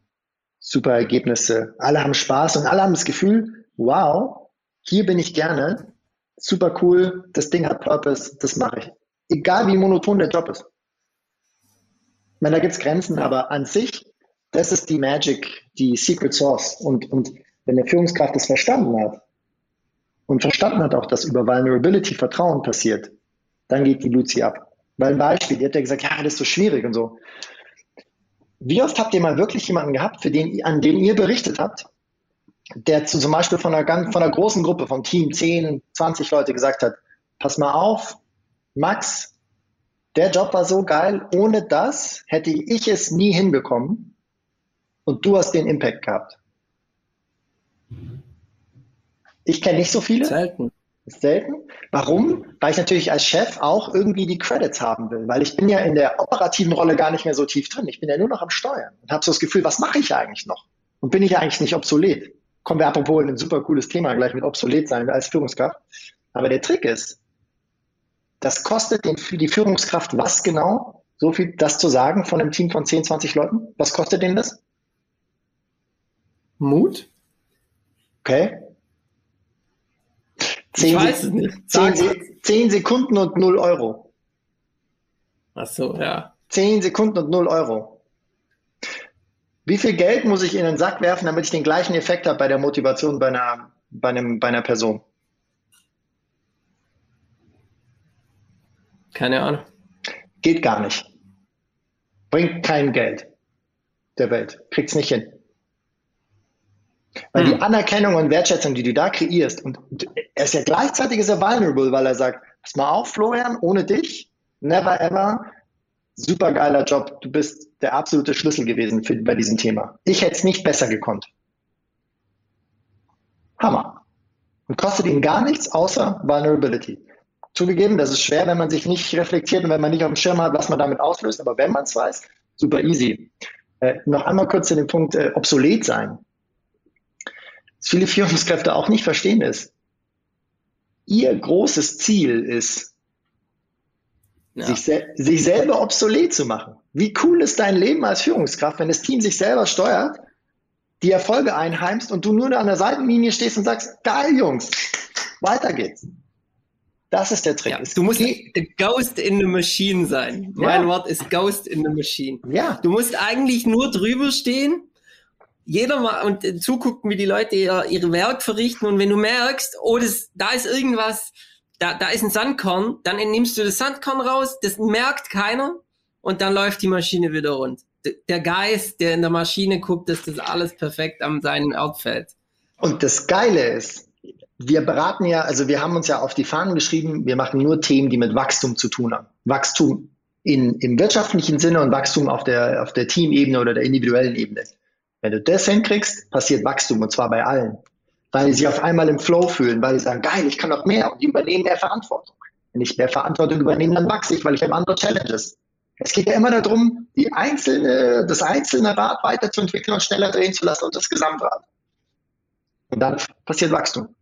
[SPEAKER 4] super Ergebnisse. Alle haben Spaß und alle haben das Gefühl, wow, hier bin ich gerne, super cool, das Ding hat Purpose, das mache ich. Egal wie monoton der Job ist. Ich meine, da gibt es Grenzen, aber an sich, das ist die Magic, die Secret Source. Und, und wenn der Führungskraft das verstanden hat und verstanden hat auch, dass über Vulnerability Vertrauen passiert, dann geht die Luzi ab. Weil ein Beispiel, die hat ja gesagt, ja, das ist so schwierig und so. Wie oft habt ihr mal wirklich jemanden gehabt, für den, an den ihr berichtet habt, der zu, zum Beispiel von einer, ganz, von einer großen Gruppe, vom Team 10, 20 Leute gesagt hat, pass mal auf, Max, der Job war so geil, ohne das hätte ich es nie hinbekommen und du hast den Impact gehabt. Ich kenne nicht so viele,
[SPEAKER 5] Selten.
[SPEAKER 4] ist selten. Warum? Weil ich natürlich als Chef auch irgendwie die Credits haben will, weil ich bin ja in der operativen Rolle gar nicht mehr so tief drin. Ich bin ja nur noch am Steuern und habe so das Gefühl, was mache ich eigentlich noch? Und bin ich eigentlich nicht obsolet? Kommen wir apropos in ein super cooles Thema gleich mit obsolet sein als Führungskraft. Aber der Trick ist, das kostet den, die Führungskraft was genau? So viel das zu sagen von einem Team von 10, 20 Leuten? Was kostet denen das?
[SPEAKER 5] Mut?
[SPEAKER 4] Okay.
[SPEAKER 5] Ich
[SPEAKER 4] Zehn,
[SPEAKER 5] weiß es nicht.
[SPEAKER 4] 10,
[SPEAKER 5] Sag
[SPEAKER 4] Se 10 Sekunden und 0 Euro.
[SPEAKER 5] Ach so, ja.
[SPEAKER 4] 10 Sekunden und 0 Euro. Wie viel Geld muss ich in den Sack werfen, damit ich den gleichen Effekt habe bei der Motivation bei einer, bei einem, bei einer Person?
[SPEAKER 5] Keine Ahnung.
[SPEAKER 4] Geht gar nicht. Bringt kein Geld der Welt. Kriegt's nicht hin. Weil die Anerkennung und Wertschätzung, die du da kreierst, und er ist ja gleichzeitig ist er vulnerable, weil er sagt, pass mal auf, Florian, ohne dich, never ever, super geiler Job, du bist der absolute Schlüssel gewesen für, bei diesem Thema. Ich hätte es nicht besser gekonnt. Hammer. Und kostet ihn gar nichts außer Vulnerability. Zugegeben, das ist schwer, wenn man sich nicht reflektiert und wenn man nicht auf dem Schirm hat, was man damit auslöst, aber wenn man es weiß, super easy. Äh, noch einmal kurz zu dem Punkt äh, obsolet sein. Was viele Führungskräfte auch nicht verstehen ist, ihr großes Ziel ist,
[SPEAKER 5] Ja.
[SPEAKER 4] sich, sel sich selber obsolet zu machen. Wie cool ist dein Leben als Führungskraft, wenn das Team sich selber steuert, die Erfolge einheimst und du nur an der Seitenlinie stehst und sagst, geil, Jungs, weiter geht's. Das ist der Trick.
[SPEAKER 5] Ja, du musst the Ghost in the Machine sein.
[SPEAKER 4] Ja.
[SPEAKER 5] Mein Wort ist Ghost in the Machine.
[SPEAKER 4] ja,
[SPEAKER 5] Du musst eigentlich nur drüber stehen, jeder mal und zugucken, wie die Leute ihr, ihre Werk verrichten. Und wenn du merkst, oh, das, da ist irgendwas, da, da ist ein Sandkorn, dann nimmst du das Sandkorn raus, das merkt keiner und dann läuft die Maschine wieder rund. Der Geist, der in der Maschine guckt, dass das alles perfekt an seinen Ort fällt.
[SPEAKER 4] Und das Geile ist, wir beraten ja, also wir haben uns ja auf die Fahnen geschrieben, wir machen nur Themen, die mit Wachstum zu tun haben. Wachstum in, im wirtschaftlichen Sinne und Wachstum auf der, auf der Teamebene oder der individuellen Ebene. Wenn du das hinkriegst, passiert Wachstum und zwar bei allen. Weil sie sich auf einmal im Flow fühlen, weil sie sagen, geil, ich kann noch mehr und die übernehmen mehr Verantwortung. Wenn ich mehr Verantwortung übernehme, dann wachse ich, weil ich habe andere Challenges. Es geht ja immer darum, die einzelne, das einzelne Rad weiterzuentwickeln und schneller drehen zu lassen und das Gesamtrad. Und dann passiert Wachstum.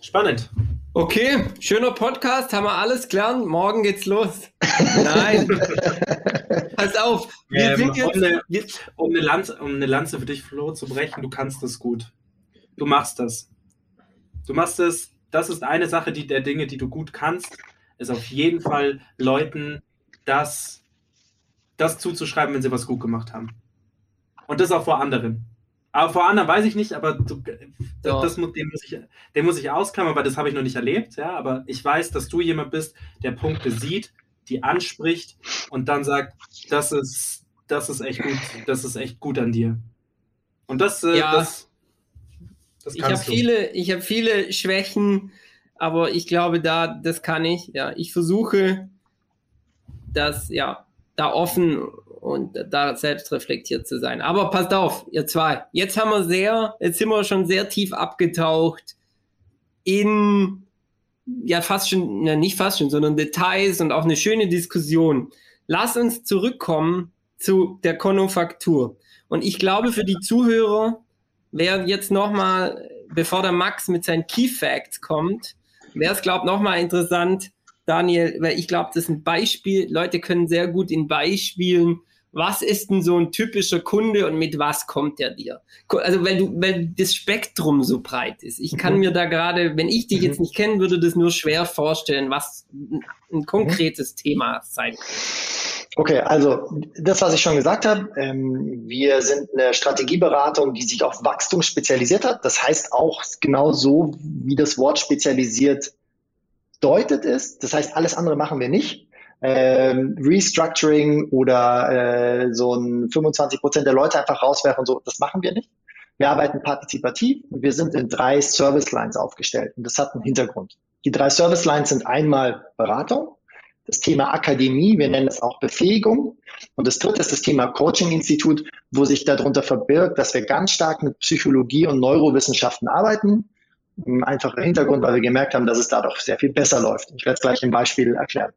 [SPEAKER 3] Spannend.
[SPEAKER 5] Okay, schöner Podcast, haben wir alles gelernt. Morgen geht's los. Nein. pass auf. Wir
[SPEAKER 3] Ähm,
[SPEAKER 5] sind jetzt,
[SPEAKER 3] um, eine,
[SPEAKER 5] wir,
[SPEAKER 3] um, eine Lanze, um eine Lanze für dich, Flo, zu brechen, du kannst das gut. Du machst das. Du machst es. Das ist eine Sache die, der Dinge, die du gut kannst, ist auf jeden Fall Leuten das, das zuzuschreiben, wenn sie was gut gemacht haben. Und das auch vor anderen. Aber vor anderen weiß ich nicht, aber du,
[SPEAKER 5] Doch.
[SPEAKER 3] das, muss- den, muss ich, den muss ich ausklammern, weil das habe ich noch nicht erlebt. Ja? Aber ich weiß, dass du jemand bist, der Punkte sieht, die anspricht und dann sagt, das ist, das ist echt gut, das ist echt gut an dir. Und das, äh,
[SPEAKER 5] Ja.
[SPEAKER 3] das, das
[SPEAKER 5] ich habe viele, ich habe viele Schwächen, aber ich glaube, da, das kann ich. Ja, ich versuche, das, ja, da offen und da selbst reflektiert zu sein. Aber passt auf, ihr zwei. Jetzt haben wir sehr, jetzt sind wir schon sehr tief abgetaucht in, ja, fast schon, na, nicht fast schon, sondern Details und auch eine schöne Diskussion. Lass uns zurückkommen zu der Konofaktur. Und ich glaube, für die Zuhörer wäre jetzt nochmal, bevor der Max mit seinen Key Facts kommt, wäre es, glaube ich, nochmal interessant, Daniel, weil ich glaube, das ist ein Beispiel, Leute können sehr gut in Beispielen, was ist denn so ein typischer Kunde und mit was kommt er dir? Also weil du, weil das Spektrum so breit ist. Ich kann
[SPEAKER 4] Mhm.
[SPEAKER 5] mir da gerade, wenn ich dich jetzt nicht kennen würde, das nur schwer vorstellen, was ein- konkretes Thema sein könnte.
[SPEAKER 4] Okay, also das, was ich schon gesagt habe, ähm, wir sind eine Strategieberatung, die sich auf Wachstum spezialisiert hat. Das heißt auch genau so, wie das Wort spezialisiert deutet ist. Das heißt, alles andere machen wir nicht. Ähm, Restructuring oder äh, so ein 25 Prozent der Leute einfach rauswerfen und so, das machen wir nicht. Wir arbeiten partizipativ und wir sind in drei Service Lines aufgestellt und das hat einen Hintergrund. Die drei Service Lines sind einmal Beratung, das Thema Akademie, wir nennen es auch Befähigung. Und das dritte ist das Thema Coaching-Institut, wo sich darunter verbirgt, dass wir ganz stark mit Psychologie und Neurowissenschaften arbeiten. Ein Einfacher Hintergrund, weil wir gemerkt haben, dass es da doch sehr viel besser läuft. Ich werde es gleich im Beispiel erklären.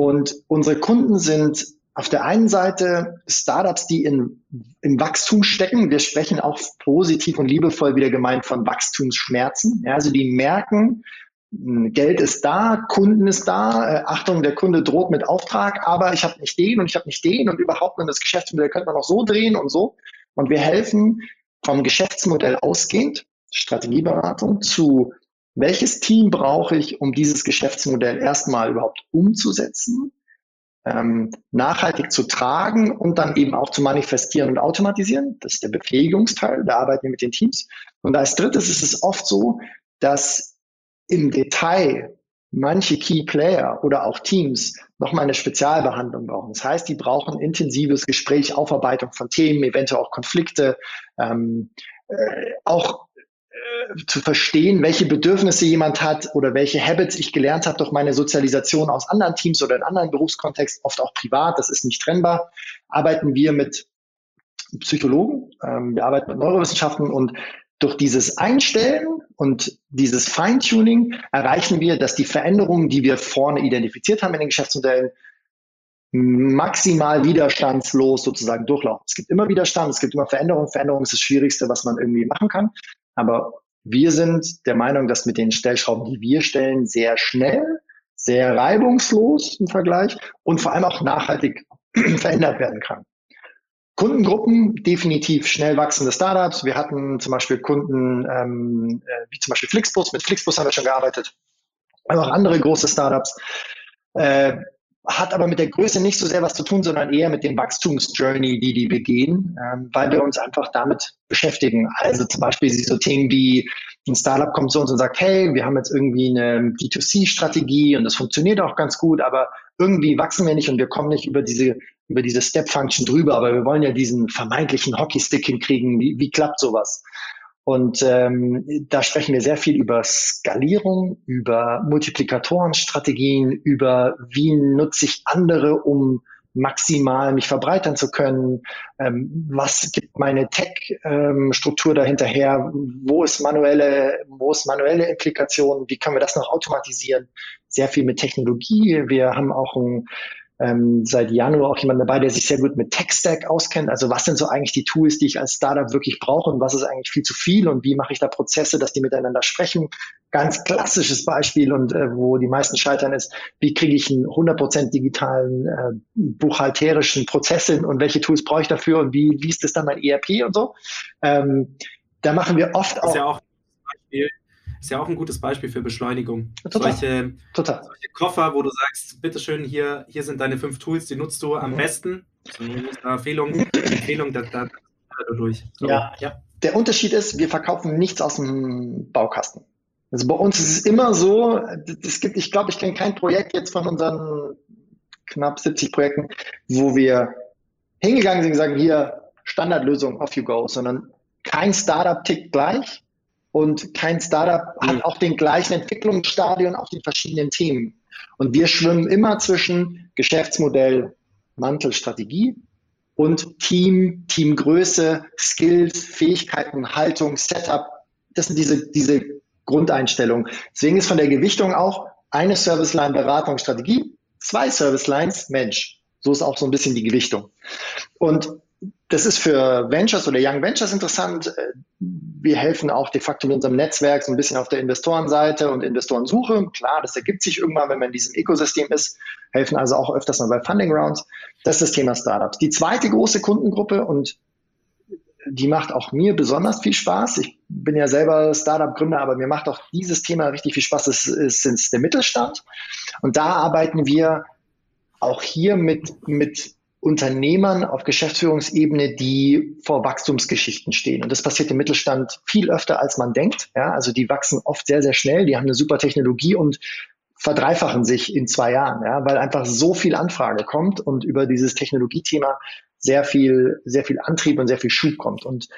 [SPEAKER 4] Und unsere Kunden sind auf der einen Seite Startups, die in, im Wachstum stecken. Wir sprechen auch positiv und liebevoll wieder gemeint von Wachstumsschmerzen. Ja, also die merken, Geld ist da, Kunden ist da, äh, Achtung, der Kunde droht mit Auftrag, aber ich habe nicht den und ich habe nicht den und überhaupt und das Geschäftsmodell könnte man auch so drehen und so. Und wir helfen vom Geschäftsmodell ausgehend, Strategieberatung, zu welches Team brauche ich, um dieses Geschäftsmodell erstmal überhaupt umzusetzen, ähm, nachhaltig zu tragen und dann eben auch zu manifestieren und automatisieren. Das ist der Befähigungsteil, da arbeiten wir mit den Teams. Und als drittes ist es oft so, dass im Detail manche Key Player oder auch Teams nochmal eine Spezialbehandlung brauchen. Das heißt, die brauchen intensives Gespräch, Aufarbeitung von Themen, eventuell auch Konflikte, ähm, äh, auch zu verstehen, welche Bedürfnisse jemand hat oder welche Habits ich gelernt habe durch meine Sozialisation aus anderen Teams oder in anderen Berufskontext, oft auch privat, das ist nicht trennbar, arbeiten wir mit Psychologen, ähm, wir arbeiten mit Neurowissenschaften und durch dieses Einstellen und dieses Feintuning erreichen wir, dass die Veränderungen, die wir vorne identifiziert haben in den Geschäftsmodellen, maximal widerstandslos sozusagen durchlaufen. Es gibt immer Widerstand, es gibt immer Veränderung. Veränderung ist das Schwierigste, was man irgendwie machen kann. Aber wir sind der Meinung, dass mit den Stellschrauben, die wir stellen, sehr schnell, sehr reibungslos im Vergleich und vor allem auch nachhaltig verändert werden kann. Kundengruppen, definitiv schnell wachsende Startups. Wir hatten zum Beispiel Kunden ähm, äh, wie zum Beispiel Flixbus. Mit Flixbus haben wir schon gearbeitet. Aber auch andere große Startups. Äh, hat aber mit der Größe nicht so sehr was zu tun, sondern eher mit dem Wachstumsjourney, die die begehen, ähm, weil wir uns einfach damit beschäftigen. Also zum Beispiel so Themen wie ein Startup kommt zu uns und sagt, hey, wir haben jetzt irgendwie eine D2C-Strategie und das funktioniert auch ganz gut, aber irgendwie wachsen wir nicht und wir kommen nicht über diese über diese Step-Function drüber, aber wir wollen ja diesen vermeintlichen Hockeystick hinkriegen. Wie, wie klappt sowas? Und ähm, da sprechen wir sehr viel über Skalierung, über Multiplikatorenstrategien, über wie nutze ich andere, um maximal mich verbreitern zu können. Ähm, was gibt meine Tech-Struktur ähm, dahinter her? Wo ist manuelle, wo ist manuelle Implikation? Wie können wir das noch automatisieren? Sehr viel mit Technologie. Wir haben auch ein ähm, seit Januar auch jemand dabei, der sich sehr gut mit Tech-Stack auskennt. Also was sind so eigentlich die Tools, die ich als Startup wirklich brauche und was ist eigentlich viel zu viel und wie mache ich da Prozesse, dass die miteinander sprechen. ganz klassisches Beispiel und äh, wo die meisten scheitern ist, wie kriege ich einen 100% digitalen äh, buchhalterischen Prozess hin und welche Tools brauche ich dafür und wie liest es dann mein ERP und so. Ähm, da machen wir oft
[SPEAKER 3] auch. Ist ja auch, ist ja auch ein gutes Beispiel für Beschleunigung.
[SPEAKER 4] Total.
[SPEAKER 3] Solche,
[SPEAKER 4] Total.
[SPEAKER 3] solche Koffer, wo du sagst, bitteschön, hier, hier sind deine fünf Tools, die nutzt du am mhm. besten. So eine Empfehlung, Empfehlung da, da, da durch.
[SPEAKER 4] So, ja. ja. Der Unterschied ist, wir verkaufen nichts aus dem Baukasten. Also bei uns ist es immer so, es gibt, ich glaube, ich kenne kein Projekt jetzt von unseren knapp 70 Projekten, wo wir hingegangen sind und sagen, hier, Standardlösung, off you go, sondern kein Startup tickt gleich und kein Startup mhm. hat auch den gleichen Entwicklungsstadion auf den verschiedenen Themen. Und wir schwimmen immer zwischen Geschäftsmodell, Mantel, Strategie und Team, Teamgröße, Skills, Fähigkeiten, Haltung, Setup. Das sind diese, diese Grundeinstellungen. Deswegen ist von der Gewichtung auch eine Serviceline Beratung, Strategie, zwei Servicelines Mensch. So ist auch so ein bisschen die Gewichtung. Und das ist für Ventures oder Young Ventures interessant. Wir helfen auch de facto in unserem Netzwerk so ein bisschen auf der Investorenseite und Investorensuche. Klar, das ergibt sich irgendwann, wenn man in diesem Ökosystem ist. Helfen also auch öfters mal bei Funding Rounds. Das ist das Thema Startups. Die zweite große Kundengruppe und die macht auch mir besonders viel Spaß. Ich bin ja selber Startup-Gründer, aber mir macht auch dieses Thema richtig viel Spaß. Das ist, ist der Mittelstand. Und da arbeiten wir auch hier mit, mit Unternehmern auf Geschäftsführungsebene, die vor Wachstumsgeschichten stehen. Und das passiert im Mittelstand viel öfter, als man denkt. Ja, also die wachsen oft sehr, sehr schnell. Die haben eine super Technologie und verdreifachen sich in zwei Jahren, ja, weil einfach so viel Anfrage kommt und über dieses Technologiethema sehr viel, sehr viel Antrieb und sehr viel Schub kommt. Und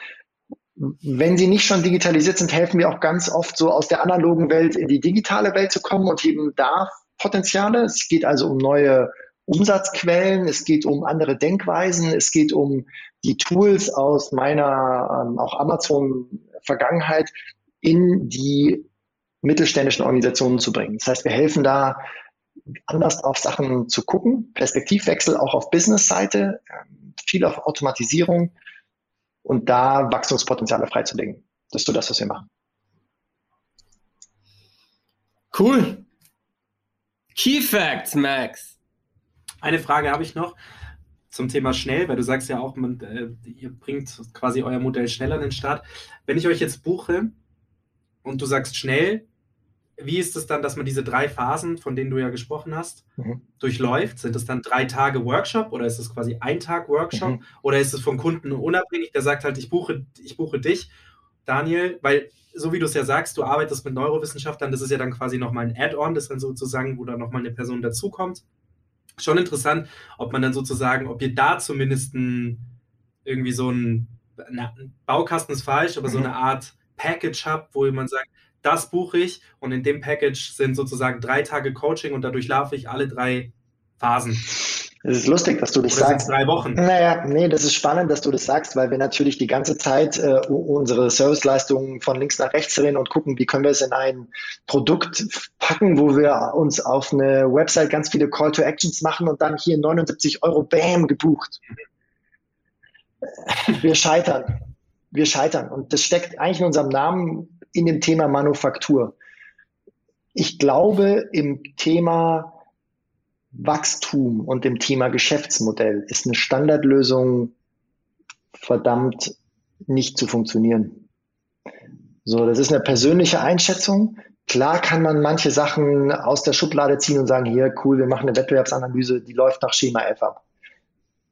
[SPEAKER 4] wenn sie nicht schon digitalisiert sind, helfen wir auch ganz oft so aus der analogen Welt in die digitale Welt zu kommen und heben da Potenziale. Es geht also um neue Umsatzquellen, es geht um andere Denkweisen, es geht um die Tools aus meiner ähm, auch Amazon-Vergangenheit in die mittelständischen Organisationen zu bringen. Das heißt, wir helfen da anders auf Sachen zu gucken, Perspektivwechsel auch auf Business-Seite, ähm, viel auf Automatisierung und da Wachstumspotenziale freizulegen. Das ist so das, was wir machen.
[SPEAKER 5] Cool. Key Facts, Max.
[SPEAKER 3] Eine Frage habe ich noch zum Thema schnell, weil du sagst ja auch, man, äh, ihr bringt quasi euer Modell schneller an den Start. Wenn ich euch jetzt buche und du sagst schnell, wie ist es dann, dass man diese drei Phasen, von denen du ja gesprochen hast, mhm. durchläuft? Sind es dann drei Tage Workshop oder ist es quasi ein Tag Workshop mhm. oder ist es vom Kunden unabhängig, der sagt halt, ich buche, ich buche dich, Daniel, weil so wie du es ja sagst, du arbeitest mit Neurowissenschaftlern, das ist ja dann quasi nochmal ein Add-on, das dann sozusagen, wo dann nochmal eine Person dazukommt. Schon interessant, ob man dann sozusagen, ob ihr da zumindest ein, irgendwie so ein, na, Baukasten ist falsch, aber mhm. so eine Art Package habt, wo man sagt, das buche ich und in dem Package sind sozusagen drei Tage Coaching und dadurch laufe ich alle drei Phasen.
[SPEAKER 4] Es ist lustig, dass du das Oder sagst.
[SPEAKER 3] drei Wochen.
[SPEAKER 4] Naja, nee, das ist spannend, dass du das sagst, weil wir natürlich die ganze Zeit äh, unsere Serviceleistungen von links nach rechts drehen und gucken, wie können wir es in ein Produkt packen, wo wir uns auf eine Website ganz viele Call to Actions machen und dann hier 79 Euro Bam gebucht. Wir scheitern. Wir scheitern. Und das steckt eigentlich in unserem Namen in dem Thema Manufaktur. Ich glaube, im Thema Wachstum und im Thema Geschäftsmodell ist eine Standardlösung verdammt nicht zu funktionieren. So, das ist eine persönliche Einschätzung. Klar kann man manche Sachen aus der Schublade ziehen und sagen, hier, cool, wir machen eine Wettbewerbsanalyse, die läuft nach Schema F ab.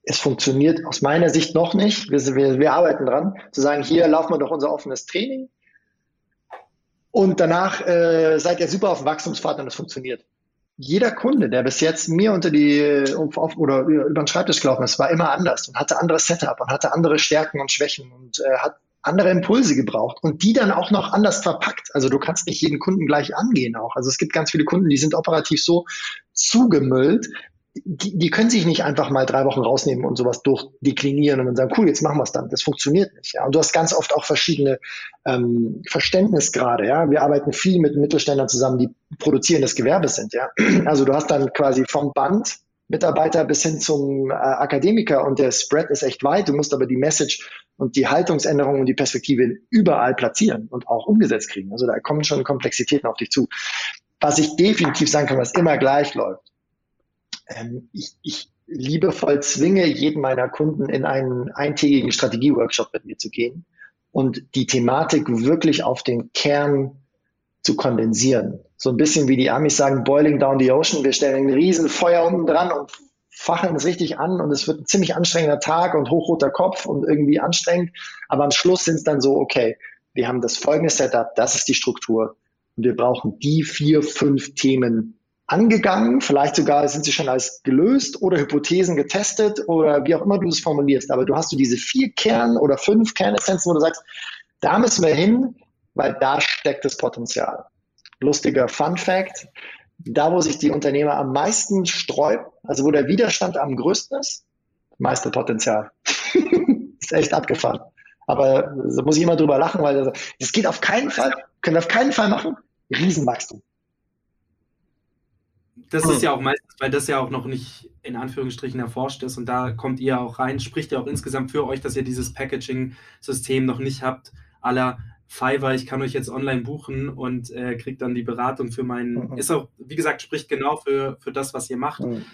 [SPEAKER 4] Es funktioniert aus meiner Sicht noch nicht. Wir, wir, wir arbeiten dran, zu sagen, hier laufen wir doch unser offenes Training. Und danach äh, seid ihr super auf dem Wachstumspfad und es funktioniert. Jeder Kunde, der bis jetzt mir unter die auf, oder über den Schreibtisch gelaufen ist, war immer anders und hatte anderes Setup und hatte andere Stärken und Schwächen und äh, hat andere Impulse gebraucht und die dann auch noch anders verpackt. Also du kannst nicht jeden Kunden gleich angehen auch. Also es gibt ganz viele Kunden, die sind operativ so zugemüllt, die, die können sich nicht einfach mal drei Wochen rausnehmen und sowas durchdeklinieren und dann sagen, cool, jetzt machen wir es dann. Das funktioniert nicht. Ja. Und du hast ganz oft auch verschiedene ähm, Verständnisgrade. Ja. Wir arbeiten viel mit Mittelständlern zusammen, die produzierendes Gewerbe sind. Ja. Also du hast dann quasi vom Band Mitarbeiter bis hin zum äh, Akademiker und der Spread ist echt weit. Du musst aber die Message und die Haltungsänderung und die Perspektive überall platzieren und auch umgesetzt kriegen. Also da kommen schon Komplexitäten auf dich zu. Was ich definitiv sagen kann, was immer gleich läuft. Ähm, ich, ich liebevoll zwinge jeden meiner Kunden in einen eintägigen Strategieworkshop mit mir zu gehen und die Thematik wirklich auf den Kern zu kondensieren. So ein bisschen wie die Amis sagen, boiling down the ocean. Wir stellen ein riesen Feuer unten dran und facheln es richtig an und es wird ein ziemlich anstrengender Tag und hochroter Kopf und irgendwie anstrengend. Aber am Schluss sind es dann so, okay, wir haben das folgende Setup, das ist die Struktur und wir brauchen die vier, fünf Themen angegangen. Vielleicht sogar sind sie schon als gelöst oder Hypothesen getestet oder wie auch immer du es formulierst. Aber du hast du diese vier Kern- oder fünf Kernessenzen, wo du sagst, da müssen wir hin, weil da steckt das Potenzial. Lustiger Fun Fact. Da, wo sich die Unternehmer am meisten sträuben, also wo der Widerstand am größten ist, meiste Potenzial. ist echt abgefahren. Aber da muss ich immer drüber lachen, weil das geht auf keinen Fall, können wir auf keinen Fall machen. Riesenwachstum.
[SPEAKER 3] Das ist hm. ja auch meistens, weil das ja auch noch nicht in Anführungsstrichen erforscht ist und da kommt ihr auch rein, spricht ja auch insgesamt für euch, dass ihr dieses Packaging-System noch nicht habt, aller Fiverr, ich kann euch jetzt online buchen und äh, kriegt dann die Beratung für meinen, mhm. ist auch, wie gesagt, spricht genau für, für das, was ihr macht. Mhm.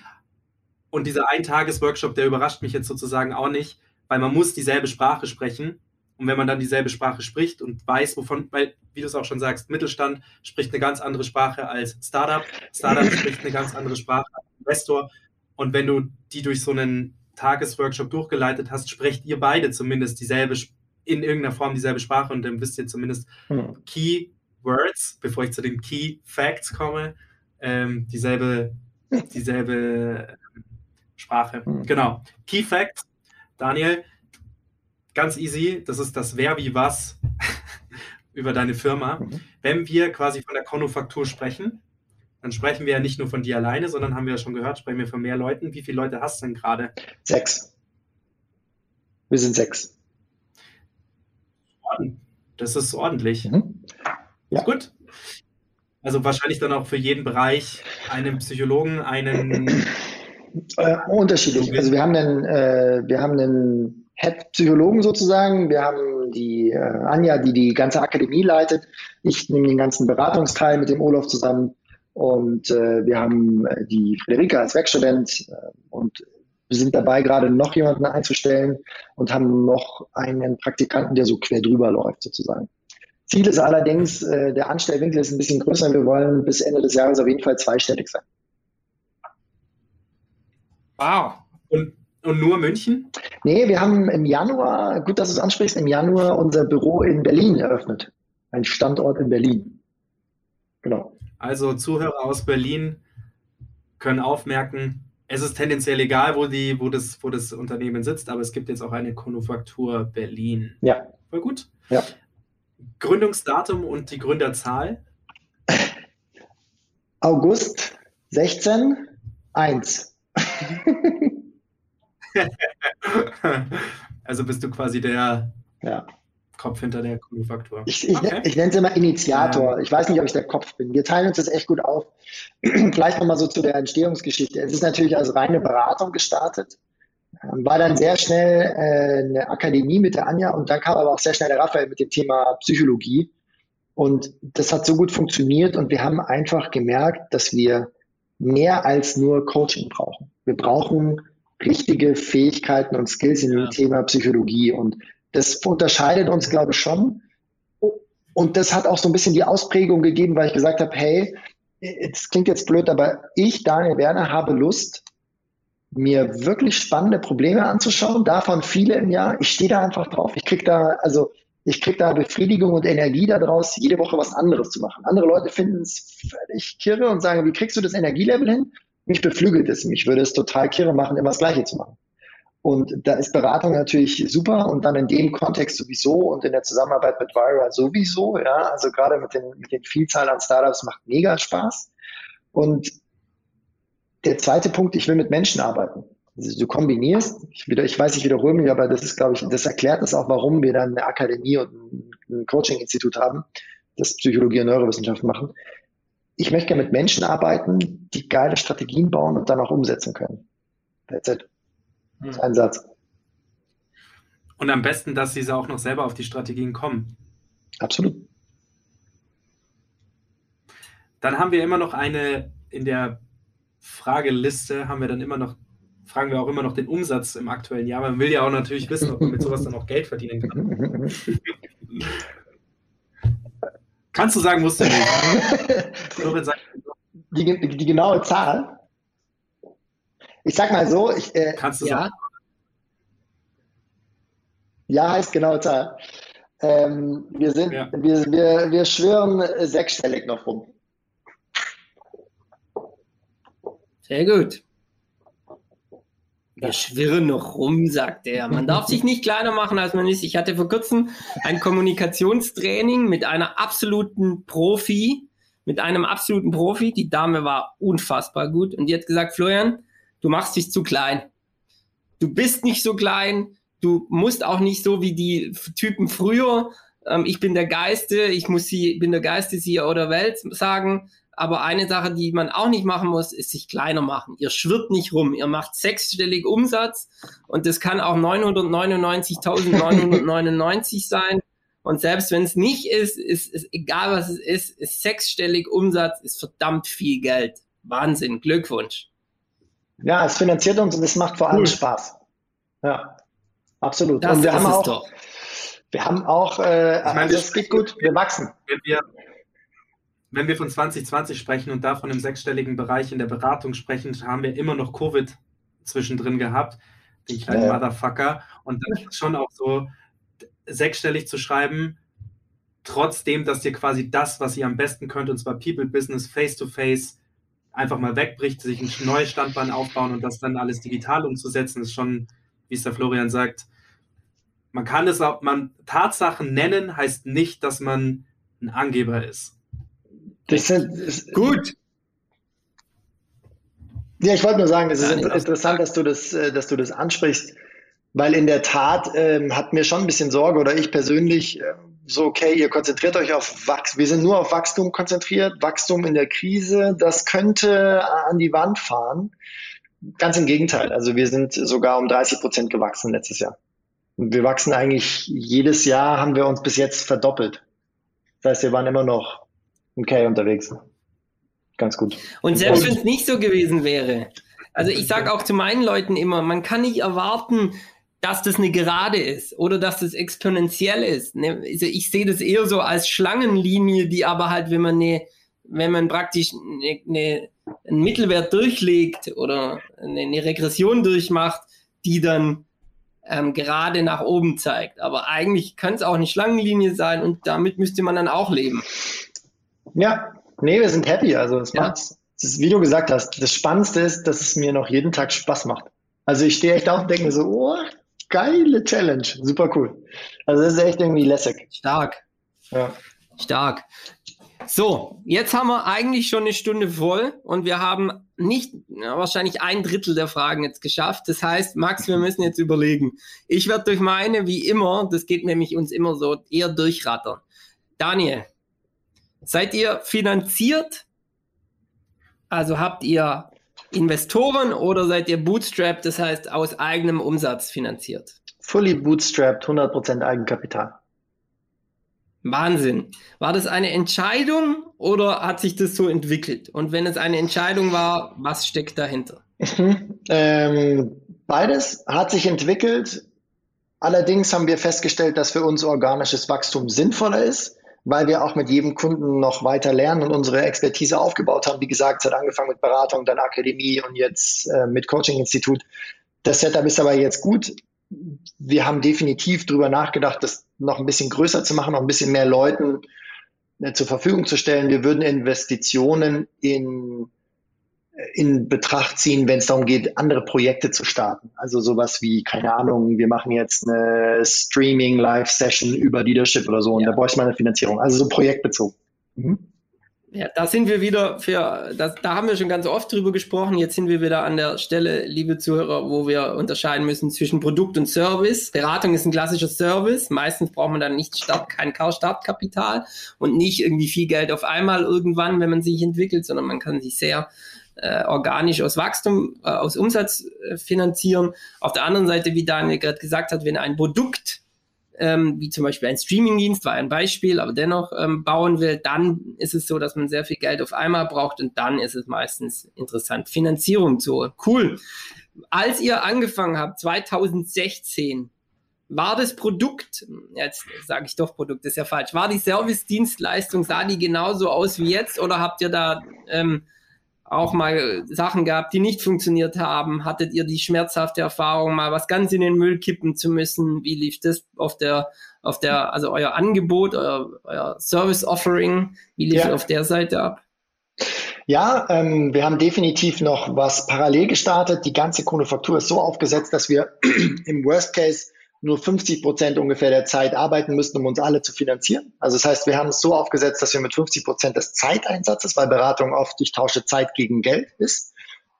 [SPEAKER 3] Und dieser Ein-Tages-Workshop, der überrascht mich jetzt sozusagen auch nicht, weil man muss dieselbe Sprache sprechen. Und wenn man dann dieselbe Sprache spricht und weiß, wovon, weil, wie du es auch schon sagst, Mittelstand spricht eine ganz andere Sprache als Startup, Startup spricht eine ganz andere Sprache als Investor. Und wenn du die durch so einen Tagesworkshop durchgeleitet hast, sprecht ihr beide zumindest dieselbe in irgendeiner Form dieselbe Sprache und dann wisst ihr zumindest hm. Key Words, bevor ich zu den Key Facts komme, ähm, dieselbe, dieselbe ähm, Sprache. Hm. Genau. Key Facts, Daniel, ganz easy, das ist das Wer wie was über deine Firma. Mhm. Wenn wir quasi von der Konufaktur sprechen, dann sprechen wir ja nicht nur von dir alleine, sondern haben wir ja schon gehört, sprechen wir von mehr Leuten. Wie viele Leute hast du denn gerade?
[SPEAKER 4] Sechs. Wir sind sechs.
[SPEAKER 3] Das ist ordentlich. Mhm. Ja. Ist gut. Also wahrscheinlich dann auch für jeden Bereich einen Psychologen, einen
[SPEAKER 4] äh, unterschiedlich. Also wir haben einen, äh, wir haben einen Head-Psychologen sozusagen. Wir haben die äh, Anja, die die ganze Akademie leitet. Ich nehme den ganzen Beratungsteil mit dem Olaf zusammen. Und äh, wir haben äh, die Friederike als Werkstudent äh, und wir sind dabei, gerade noch jemanden einzustellen und haben noch einen Praktikanten, der so quer drüber läuft, sozusagen. Ziel ist allerdings, äh, der Anstellwinkel ist ein bisschen größer. Wir wollen bis Ende des Jahres auf jeden Fall zweistellig sein.
[SPEAKER 3] Wow. Und, und nur München?
[SPEAKER 4] Nee, wir haben im Januar, gut, dass du es ansprichst, im Januar unser Büro in Berlin eröffnet. Ein Standort in Berlin.
[SPEAKER 3] Genau. Also Zuhörer aus Berlin können aufmerken, es ist tendenziell egal, wo, die, wo, das, wo das Unternehmen sitzt, aber es gibt jetzt auch eine Konufaktur Berlin.
[SPEAKER 4] Ja.
[SPEAKER 3] Voll gut.
[SPEAKER 4] Ja.
[SPEAKER 3] Gründungsdatum und die Gründerzahl?
[SPEAKER 4] August 16, 1.
[SPEAKER 3] also bist du quasi der
[SPEAKER 4] ja.
[SPEAKER 3] Kopf hinter der Manufaktur.
[SPEAKER 4] Ich, ich, okay. ich nenne es immer Initiator. Ich weiß nicht, ob ich der Kopf bin. Wir teilen uns das echt gut auf. Vielleicht nochmal so zu der Entstehungsgeschichte. Es ist natürlich als reine Beratung gestartet. Ähm, war dann sehr schnell äh, eine Akademie mit der Anja und dann kam aber auch sehr schnell der Raphael mit dem Thema Psychologie. Und das hat so gut funktioniert und wir haben einfach gemerkt, dass wir mehr als nur Coaching brauchen. Wir brauchen richtige Fähigkeiten und Skills in dem ja. Thema Psychologie und das unterscheidet uns, glaube ich, schon. Und das hat auch so ein bisschen die Ausprägung gegeben, weil ich gesagt habe, hey, es klingt jetzt blöd, aber ich, Daniel Werner, habe Lust, mir wirklich spannende Probleme anzuschauen, davon viele im Jahr. Ich stehe da einfach drauf. Ich kriege da, also ich kriege da Befriedigung und Energie daraus, jede Woche was anderes zu machen. Andere Leute finden es völlig kirre und sagen, wie kriegst du das Energielevel hin? Mich beflügelt es. Mich würde es total kirre machen, immer das Gleiche zu machen. Und da ist Beratung natürlich super und dann in dem Kontext sowieso und in der Zusammenarbeit mit Vira sowieso, ja, also gerade mit den, mit den Vielzahl an Startups macht mega Spaß. Und der zweite Punkt, ich will mit Menschen arbeiten. Also du kombinierst, ich, wieder, ich weiß, ich wiederhole mich, aber das ist, glaube ich, das erklärt das auch, warum wir dann eine Akademie und ein Coaching-Institut haben, das Psychologie und Neurowissenschaften machen. Ich möchte gerne mit Menschen arbeiten, die geile Strategien bauen und dann auch umsetzen können. That's it. Das ist ein Satz.
[SPEAKER 3] Und am besten, dass sie auch noch selber auf die Strategien kommen.
[SPEAKER 4] Absolut.
[SPEAKER 3] Dann haben wir immer noch eine, in der Frageliste haben wir dann immer noch, fragen wir auch immer noch den Umsatz im aktuellen Jahr. Man will ja auch natürlich wissen, ob man mit sowas dann auch Geld verdienen kann. Kannst du sagen, musst du nicht.
[SPEAKER 4] die, die genaue Zahl? Ich sag mal so, ich, äh,
[SPEAKER 3] Kannst du
[SPEAKER 5] Ja,
[SPEAKER 3] sagen?
[SPEAKER 4] ja heißt genaue Zahl. Ähm, wir sind,
[SPEAKER 3] Ja.
[SPEAKER 4] wir, wir, wir schwören sechsstellig noch rum.
[SPEAKER 5] sehr gut. Wir schwirren noch rum, sagt er. Man darf sich nicht kleiner machen, als man ist. Ich hatte vor kurzem ein Kommunikationstraining mit einer absoluten Profi, mit einem absoluten Profi. Die Dame war unfassbar gut und die hat gesagt, Florian, du machst dich zu klein. Du bist nicht so klein. Du musst auch nicht so wie die Typen früher. Ähm, ich bin der Geiste, ich muss sie, bin der Geiste CEO der Welt sagen. Aber eine Sache, die man auch nicht machen muss, ist sich kleiner machen. Ihr schwirrt nicht rum. Ihr macht sechsstellig Umsatz und das kann auch 999.999 sein. Und selbst wenn es nicht ist, ist, ist egal was es ist, ist sechsstellig Umsatz, ist verdammt viel Geld. Wahnsinn, Glückwunsch.
[SPEAKER 4] Ja, es finanziert uns und es macht vor allem
[SPEAKER 3] Cool.
[SPEAKER 4] Spaß. Ja, absolut.
[SPEAKER 5] Das
[SPEAKER 4] und wir
[SPEAKER 5] ist
[SPEAKER 4] haben
[SPEAKER 5] es
[SPEAKER 4] auch,
[SPEAKER 5] doch.
[SPEAKER 4] wir haben auch, äh,
[SPEAKER 3] meine,
[SPEAKER 4] also es geht gut, wir wachsen.
[SPEAKER 3] wenn wir, wenn wir von 2020 sprechen und davon im sechsstelligen Bereich in der Beratung sprechen, haben wir immer noch Covid zwischendrin gehabt, den kleinen
[SPEAKER 4] Ja.
[SPEAKER 3] Motherfucker. Und dann ist es schon auch so, sechsstellig zu schreiben, trotzdem, dass dir quasi das, was ihr am besten könnt, und zwar People Business Face-to-Face, einfach mal wegbricht, sich ein neues Standbein aufbauen und das dann alles digital umzusetzen, ist schon, wie es der Florian sagt, man kann es auch, man Tatsachen nennen, heißt nicht, dass man ein Angeber ist.
[SPEAKER 4] Das sind, es-
[SPEAKER 5] Gut.
[SPEAKER 4] Ja, ich wollte nur sagen, es ist
[SPEAKER 5] das-
[SPEAKER 4] interessant, dass du das, äh, dass du das ansprichst, weil in der Tat ähm, hat mir schon ein bisschen Sorge oder ich persönlich äh, so, okay, ihr konzentriert euch auf Wachstum. Wir sind nur auf Wachstum konzentriert, Wachstum in der Krise, das könnte an die Wand fahren. Ganz im Gegenteil. Also wir sind sogar um 30 Prozent gewachsen letztes Jahr. Und wir wachsen eigentlich jedes Jahr, haben wir uns bis jetzt verdoppelt. Das heißt, wir waren immer noch okay unterwegs. Ganz gut.
[SPEAKER 5] Und selbst wenn es nicht so gewesen wäre, also ich sage auch zu meinen Leuten immer, man kann nicht erwarten, dass das eine Gerade ist oder dass das exponentiell ist. Ne? Also ich sehe das eher so als Schlangenlinie, die aber halt, wenn man eine, wenn man praktisch eine, eine, einen Mittelwert durchlegt oder eine, eine Regression durchmacht, die dann ähm, gerade nach oben zeigt. Aber eigentlich kann es auch eine Schlangenlinie sein und damit müsste man dann auch leben.
[SPEAKER 4] Ja, nee, wir sind happy. Also es
[SPEAKER 5] Ja.
[SPEAKER 4] macht's. Das ist, wie du gesagt hast, das Spannendste ist, dass es mir noch jeden Tag Spaß macht. Also ich stehe echt auf und denke mir so, oh, geile Challenge, super cool. Also das ist echt irgendwie lässig.
[SPEAKER 5] Stark.
[SPEAKER 4] Ja.
[SPEAKER 5] Stark. So, jetzt haben wir eigentlich schon eine Stunde voll und wir haben nicht wahrscheinlich ein Drittel der Fragen jetzt geschafft. Das heißt, Max, wir müssen jetzt überlegen. Ich werde durch meine, wie immer, das geht nämlich uns immer so, eher durchrattern. Daniel, seid ihr finanziert? Also habt ihr Investoren oder seid ihr bootstrapped, das heißt aus eigenem Umsatz finanziert?
[SPEAKER 4] Fully bootstrapped, 100% Eigenkapital.
[SPEAKER 5] Wahnsinn. War das eine Entscheidung oder hat sich das so entwickelt? Und wenn es eine Entscheidung war, was steckt dahinter?
[SPEAKER 4] Mhm. Ähm, beides hat sich entwickelt. Allerdings haben wir festgestellt, dass für uns organisches Wachstum sinnvoller ist, weil wir auch mit jedem Kunden noch weiter lernen und unsere Expertise aufgebaut haben. Wie gesagt, es hat angefangen mit Beratung, dann Akademie und jetzt äh, mit Coaching-Institut. Das Setup ist aber jetzt gut. Wir haben definitiv drüber nachgedacht, das noch ein bisschen größer zu machen, noch ein bisschen mehr Leuten äh, zur Verfügung zu stellen. Wir würden Investitionen in in Betracht ziehen, wenn es darum geht, andere Projekte zu starten. Also sowas wie, keine Ahnung, wir machen jetzt eine Streaming-Live-Session über Leadership oder so und
[SPEAKER 5] Ja.
[SPEAKER 4] da bräuchte man eine Finanzierung. Also so projektbezogen. Mhm.
[SPEAKER 5] Ja, da sind wir wieder für, das, da haben wir schon ganz oft drüber gesprochen. Jetzt sind wir wieder an der Stelle, liebe Zuhörer, wo wir unterscheiden müssen zwischen Produkt und Service. Beratung ist ein klassischer Service. Meistens braucht man dann nicht Start, kein Startkapital und nicht irgendwie viel Geld auf einmal irgendwann, wenn man sich entwickelt, sondern man kann sich sehr äh, organisch aus Wachstum, äh, aus Umsatz äh, finanzieren. Auf der anderen Seite, wie Daniel gerade gesagt hat, wenn ein Produkt ähm, wie zum Beispiel ein Streamingdienst, war ein Beispiel, aber dennoch ähm, bauen will, dann ist es so, dass man sehr viel Geld auf einmal braucht und dann ist es meistens interessant, Finanzierung zu. Cool. Als ihr angefangen habt, 2016, war das Produkt, jetzt sage ich doch Produkt, ist ja falsch, war die Service-Dienstleistung, sah die genauso aus wie jetzt oder habt ihr da ähm, auch mal Sachen gehabt, die nicht funktioniert haben? Hattet ihr die schmerzhafte Erfahrung, mal was ganz in den Müll kippen zu müssen? Wie lief das auf der, auf der, also euer Angebot, euer, euer Service Offering, wie lief ja. auf der Seite ab?
[SPEAKER 4] Ja, ähm, wir haben definitiv noch was parallel gestartet. Die ganze Konufaktur ist so aufgesetzt, dass wir im Worst Case nur 50 Prozent ungefähr der Zeit arbeiten müssen, um uns alle zu finanzieren. Also das heißt, wir haben es so aufgesetzt, dass wir mit 50 Prozent des Zeiteinsatzes, weil Beratung oft, ich tausche Zeit gegen Geld ist,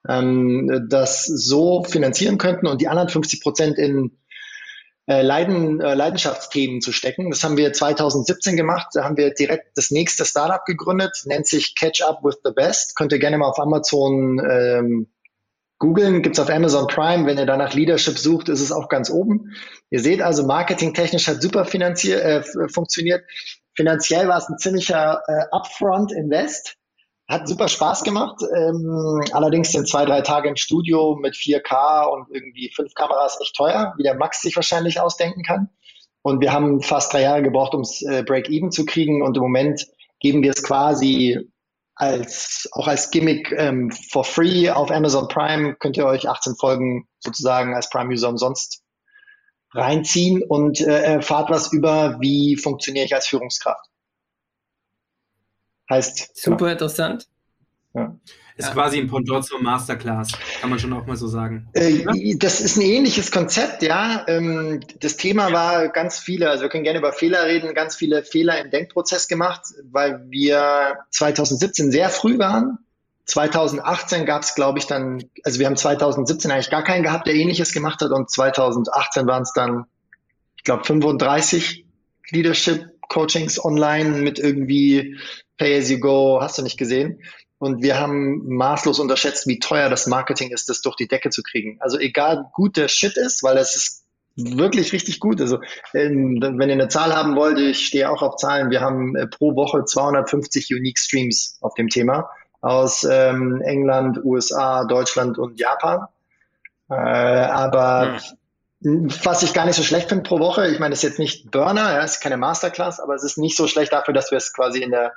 [SPEAKER 4] ähm, das so finanzieren könnten und die anderen 50 Prozent in äh, Leiden, äh, Leidenschaftsthemen zu stecken. Das haben wir 2017 gemacht. Da haben wir direkt das nächste Startup gegründet, nennt sich Catch Up with the Best. Könnt ihr gerne mal auf Amazon ähm, googeln, gibt's auf Amazon Prime. Wenn ihr danach Leadership sucht, ist es auch ganz oben. Ihr seht also, marketingtechnisch hat super äh, funktioniert. Finanziell war es ein ziemlicher äh, Upfront-Invest. Hat super Spaß gemacht. Ähm, allerdings sind zwei, drei Tage im Studio mit 4K und irgendwie fünf Kameras echt teuer, wie der Max sich wahrscheinlich ausdenken kann. Und wir haben fast drei Jahre gebraucht, ums äh, Break-Even zu kriegen. Und im Moment geben wir es quasi als auch als Gimmick ähm, for free auf Amazon Prime könnt ihr euch 18 Folgen sozusagen als Prime-User umsonst reinziehen und äh, erfahrt was über, wie funktioniere ich als Führungskraft.
[SPEAKER 5] Heißt. Super genau. interessant.
[SPEAKER 3] Ja. Ist ja. quasi ein Pendant zur Masterclass, kann man schon auch mal so sagen.
[SPEAKER 4] Äh, das ist ein ähnliches Konzept, ja. Ähm, das Thema war ganz viele, also wir können gerne über Fehler reden, ganz viele Fehler im Denkprozess gemacht, weil wir 2017 sehr früh waren. 2018 gab es, glaube ich, dann, also wir haben 2017 eigentlich gar keinen gehabt, der ähnliches gemacht hat und 2018 waren es dann, ich glaube, 35 Leadership Coachings online mit irgendwie Pay as you go, hast du nicht gesehen. Und wir haben maßlos unterschätzt, wie teuer das Marketing ist, das durch die Decke zu kriegen. Also egal gut der Shit ist, weil das ist wirklich richtig gut. Also ähm, wenn ihr eine Zahl haben wollt, ich stehe auch auf Zahlen. Wir haben äh, pro Woche 250 Unique Streams auf dem Thema aus ähm, England, USA, Deutschland und Japan. Äh, aber hm. was ich gar nicht so schlecht finde pro Woche, ich meine, das ist jetzt nicht Burner, ja, ist keine Masterclass, aber es ist nicht so schlecht dafür, dass wir es quasi in der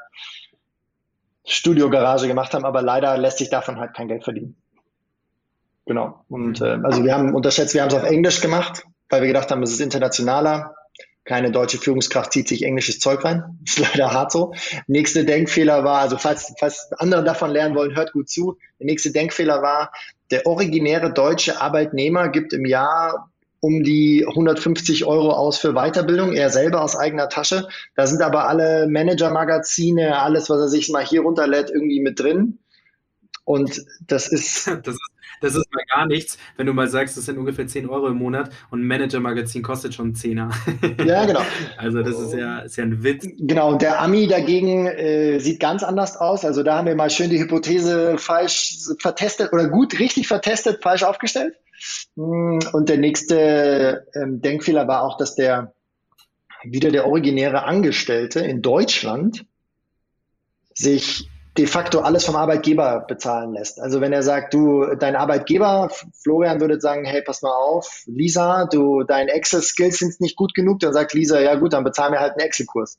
[SPEAKER 4] Studiogarage gemacht haben, aber leider lässt sich davon halt kein Geld verdienen. Genau. Und äh, also wir haben unterschätzt, wir haben es auf Englisch gemacht, weil wir gedacht haben, es ist internationaler. Keine deutsche Führungskraft zieht sich englisches Zeug rein. Ist leider hart so. Nächste Denkfehler war, also falls, falls andere davon lernen wollen, hört gut zu. Der nächste Denkfehler war, der originäre deutsche Arbeitnehmer gibt im Jahr um die 150 Euro aus für Weiterbildung, er selber aus eigener Tasche. Da sind aber alle Manager-Magazine, alles, was er sich mal hier runterlädt, irgendwie mit drin. Und das ist.
[SPEAKER 3] Das ist, das ist mal gar nichts, wenn du mal sagst, das sind ungefähr 10 Euro im Monat und ein Manager-Magazin kostet schon 10er.
[SPEAKER 4] Ja, genau.
[SPEAKER 3] Also, das ist ja, ist ja ein Witz.
[SPEAKER 4] Genau, und der Ami dagegen äh, sieht ganz anders aus. Also, da haben wir mal schön die Hypothese falsch vertestet oder gut, richtig vertestet, falsch aufgestellt. Mm, und der nächste ähm, Denkfehler war auch, dass der wieder der originäre Angestellte in Deutschland sich de facto alles vom Arbeitgeber bezahlen lässt. Also wenn er sagt, du, dein Arbeitgeber, Florian würde sagen, hey, pass mal auf, Lisa, du, deine Excel-Skills sind nicht gut genug, dann sagt Lisa, ja gut, dann bezahlen wir halt einen Excel-Kurs.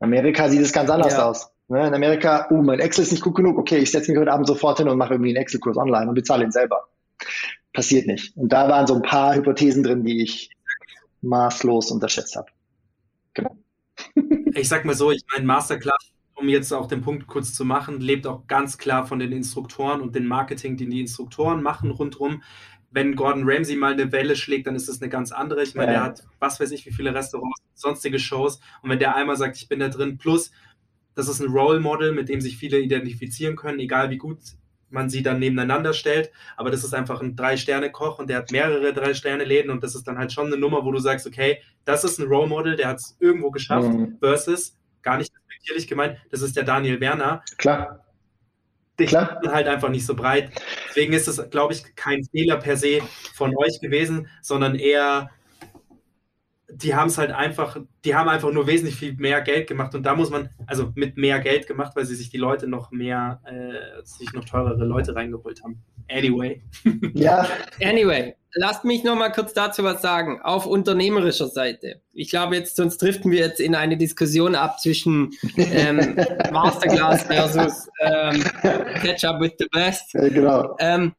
[SPEAKER 4] In Amerika sieht es ganz anders ja. aus. Ne, in Amerika, oh, mein Excel ist nicht gut genug, okay, ich setze mich heute Abend sofort hin und mache irgendwie einen Excel-Kurs online und bezahle ihn selber passiert nicht. Und da waren so ein paar Hypothesen drin, die ich maßlos unterschätzt habe.
[SPEAKER 3] Genau. Ich sag mal so, ich meine, Masterclass, um jetzt auch den Punkt kurz zu machen, lebt auch ganz klar von den Instruktoren und dem Marketing, den die Instruktoren machen rundherum. Wenn Gordon Ramsay mal eine Welle schlägt, dann ist das eine ganz andere. Ich meine, ja. der hat was weiß ich, wie viele Restaurants, sonstige Shows. Und wenn der einmal sagt, ich bin da drin, plus das ist ein Role Model, mit dem sich viele identifizieren können, egal wie gut man sie dann nebeneinander stellt. Aber das ist einfach ein Drei-Sterne-Koch und der hat mehrere Drei-Sterne-Läden und das ist dann halt schon eine Nummer, wo du sagst, okay, das ist ein Role Model, der hat es irgendwo geschafft, mhm. versus, gar nicht respektierlich gemeint, das ist der Daniel Werner.
[SPEAKER 4] Klar.
[SPEAKER 3] Die Klar. halt einfach nicht so breit. Deswegen ist es, glaube ich, kein Fehler per se von euch gewesen, sondern eher die haben es halt einfach, die haben einfach nur wesentlich viel mehr Geld gemacht und da muss man, also mit mehr Geld gemacht, weil sie sich die Leute noch mehr, äh, sich noch teurere Leute reingeholt haben. Anyway.
[SPEAKER 5] Ja. Anyway, lasst mich noch mal kurz dazu was sagen. Auf unternehmerischer Seite. Ich glaube jetzt, sonst driften wir jetzt in eine Diskussion ab zwischen ähm, Masterclass versus ähm, Catch Up with the Best.
[SPEAKER 4] Ja, genau.
[SPEAKER 5] Ähm,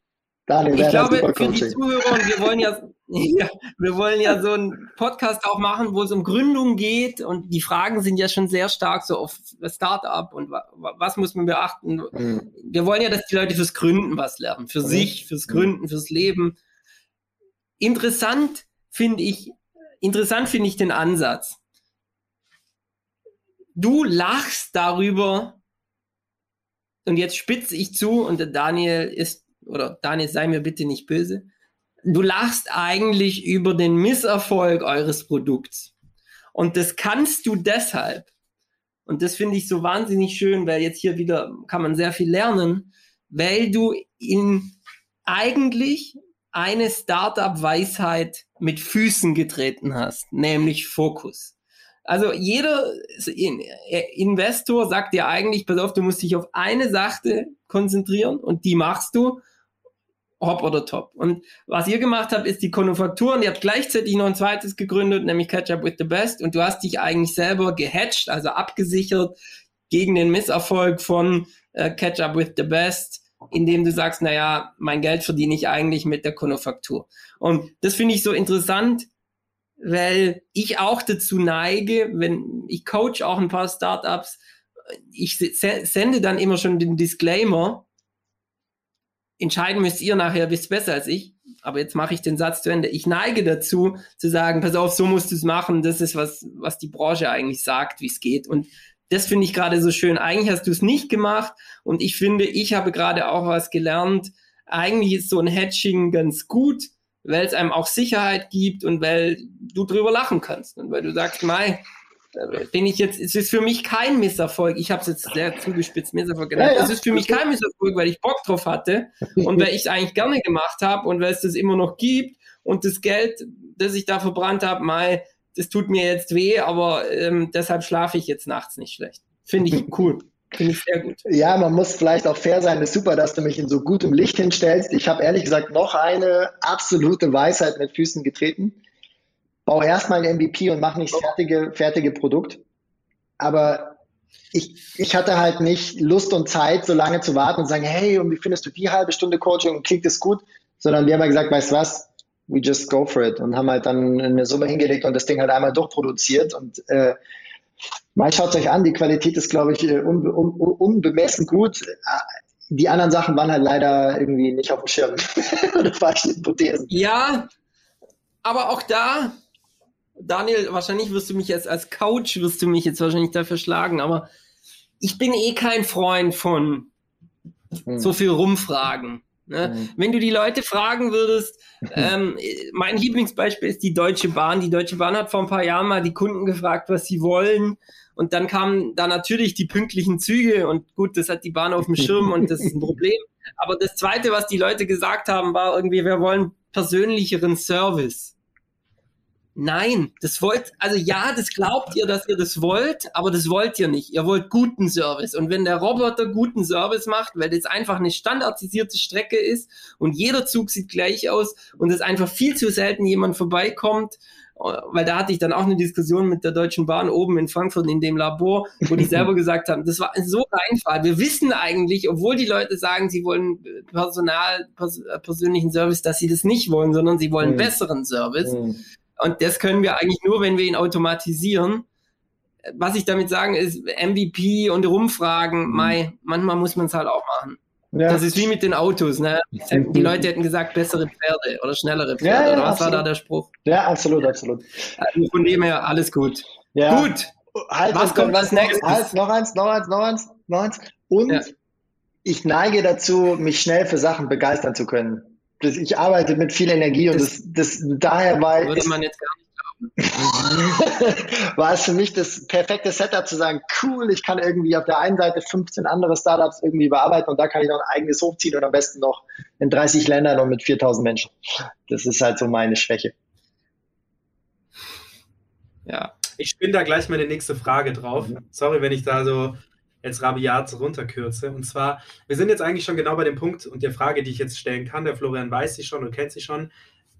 [SPEAKER 5] Daniel, ich glaube, für die Zuhörer, und wir wollen ja, ja, wir wollen ja so einen Podcast auch machen, wo es um Gründung geht und die Fragen sind ja schon sehr stark so auf Startup und was muss man beachten. Mhm. Wir wollen ja, dass die Leute fürs Gründen was lernen, für mhm. sich, fürs Gründen, fürs Leben. Interessant finde ich, interessant finde ich den Ansatz. Du lachst darüber und jetzt spitze ich zu und der Daniel ist oder Daniel, sei mir bitte nicht böse, du lachst eigentlich über den Misserfolg eures Produkts. Und das kannst du deshalb, und das finde ich so wahnsinnig schön, weil jetzt hier wieder kann man sehr viel lernen, weil du in eigentlich eine Startup-Weisheit mit Füßen getreten hast, nämlich Fokus. Also jeder Investor sagt dir eigentlich, pass auf, du musst dich auf eine Sache konzentrieren und die machst du hopp oder top. Und was ihr gemacht habt, ist die Konufaktur und ihr habt gleichzeitig noch ein zweites gegründet, nämlich Catch Up with the Best und du hast dich eigentlich selber gehatcht, also abgesichert gegen den Misserfolg von äh, Catch Up with the Best, indem du sagst, naja, mein Geld verdiene ich eigentlich mit der Konufaktur. Und das finde ich so interessant, weil ich auch dazu neige, wenn ich coach auch ein paar Startups, ich sende dann immer schon den Disclaimer, entscheiden müsst ihr nachher, wisst besser als ich. Aber jetzt mache ich den Satz zu Ende. Ich neige dazu, zu sagen, pass auf, so musst du es machen. Das ist was, was die Branche eigentlich sagt, wie es geht. Und das finde ich gerade so schön. Eigentlich hast du es nicht gemacht. Und ich finde, ich habe gerade auch was gelernt. Eigentlich ist so ein Hatching ganz gut, weil es einem auch Sicherheit gibt und weil du drüber lachen kannst. Und weil du sagst, Mai, bin ich jetzt, es ist für mich kein Misserfolg. Ich habe es jetzt sehr zugespitzt Misserfolg genannt. Ja, ja. Es ist für mich kein Misserfolg, weil ich Bock drauf hatte und weil ich es eigentlich gerne gemacht habe und weil es das immer noch gibt und das Geld, das ich da verbrannt habe, mal, das tut mir jetzt weh, aber ähm, deshalb schlafe ich jetzt nachts nicht schlecht. Finde ich cool. Finde ich sehr gut.
[SPEAKER 4] Ja, man muss vielleicht auch fair sein. Es ist super, dass du mich in so gutem Licht hinstellst. Ich habe ehrlich gesagt noch eine absolute Weisheit mit Füßen getreten bau erstmal ein MVP und mach nicht das fertige, fertige Produkt. Aber ich, ich hatte halt nicht Lust und Zeit, so lange zu warten und sagen, hey, und wie findest du die halbe Stunde Coaching und klingt es gut? Sondern wir haben halt gesagt, weißt du was, we just go for it und haben halt dann eine Summe hingelegt und das Ding halt einmal durchproduziert und äh, mal schaut euch an, die Qualität ist, glaube ich, unbe un unbemessen gut. Die anderen Sachen waren halt leider irgendwie nicht auf dem Schirm oder falschen Hypothesen.
[SPEAKER 5] Ja, aber auch da Daniel, wahrscheinlich wirst du mich jetzt als Coach, wirst du mich jetzt wahrscheinlich dafür schlagen, aber ich bin eh kein Freund von hm. so viel rumfragen. Ne? Hm. Wenn du die Leute fragen würdest, ähm, mein Lieblingsbeispiel ist die Deutsche Bahn. Die Deutsche Bahn hat vor ein paar Jahren mal die Kunden gefragt, was sie wollen. Und dann kamen da natürlich die pünktlichen Züge und gut, das hat die Bahn auf dem Schirm und das ist ein Problem. Aber das Zweite, was die Leute gesagt haben, war irgendwie, wir wollen persönlicheren Service. Nein, das wollt, also ja, das glaubt ihr, dass ihr das wollt, aber das wollt ihr nicht. Ihr wollt guten Service. Und wenn der Roboter guten Service macht, weil das einfach eine standardisierte Strecke ist und jeder Zug sieht gleich aus und es einfach viel zu selten jemand vorbeikommt, weil da hatte ich dann auch eine Diskussion mit der Deutschen Bahn oben in Frankfurt in dem Labor, wo die selber gesagt haben, das war so einfach. Wir wissen eigentlich, obwohl die Leute sagen, sie wollen Personal, pers persönlichen Service, dass sie das nicht wollen, sondern sie wollen mhm. besseren Service. Mhm. Und das können wir eigentlich nur, wenn wir ihn automatisieren. Was ich damit sagen ist, MVP und Rumfragen, mhm. Mai, manchmal muss man es halt auch machen. Ja. Das ist wie mit den Autos. Ne? Die Leute hätten gesagt, bessere Pferde oder schnellere Pferde. Ja, ja, oder was absolut. war da der Spruch?
[SPEAKER 4] Ja, absolut, absolut.
[SPEAKER 5] Also von dem her alles gut. Gut.
[SPEAKER 4] Halt,
[SPEAKER 5] Was kommt als nächstes?
[SPEAKER 4] Halt, noch eins, noch eins, noch eins, noch eins. Und ich neige dazu, mich schnell für Sachen begeistern zu können. Das, ich arbeite mit viel Energie und das,
[SPEAKER 5] Das-
[SPEAKER 4] das, daher war,
[SPEAKER 5] Würde man jetzt gar nicht.
[SPEAKER 4] war es für mich das perfekte Setup zu sagen, cool, ich kann irgendwie auf der einen Seite 15 andere Startups irgendwie bearbeiten und da kann ich noch ein eigenes hochziehen und am besten noch in 30 Ländern und mit 4000 Menschen. Das ist halt so meine Schwäche.
[SPEAKER 5] Ja.
[SPEAKER 3] Ich spinne da gleich meine nächste Frage drauf. Sorry, wenn ich da so jetzt rabiat runterkürze. Und zwar, wir sind jetzt eigentlich schon genau bei dem Punkt und der Frage, die ich jetzt stellen kann. Der Florian weiß sie schon und kennt sie schon.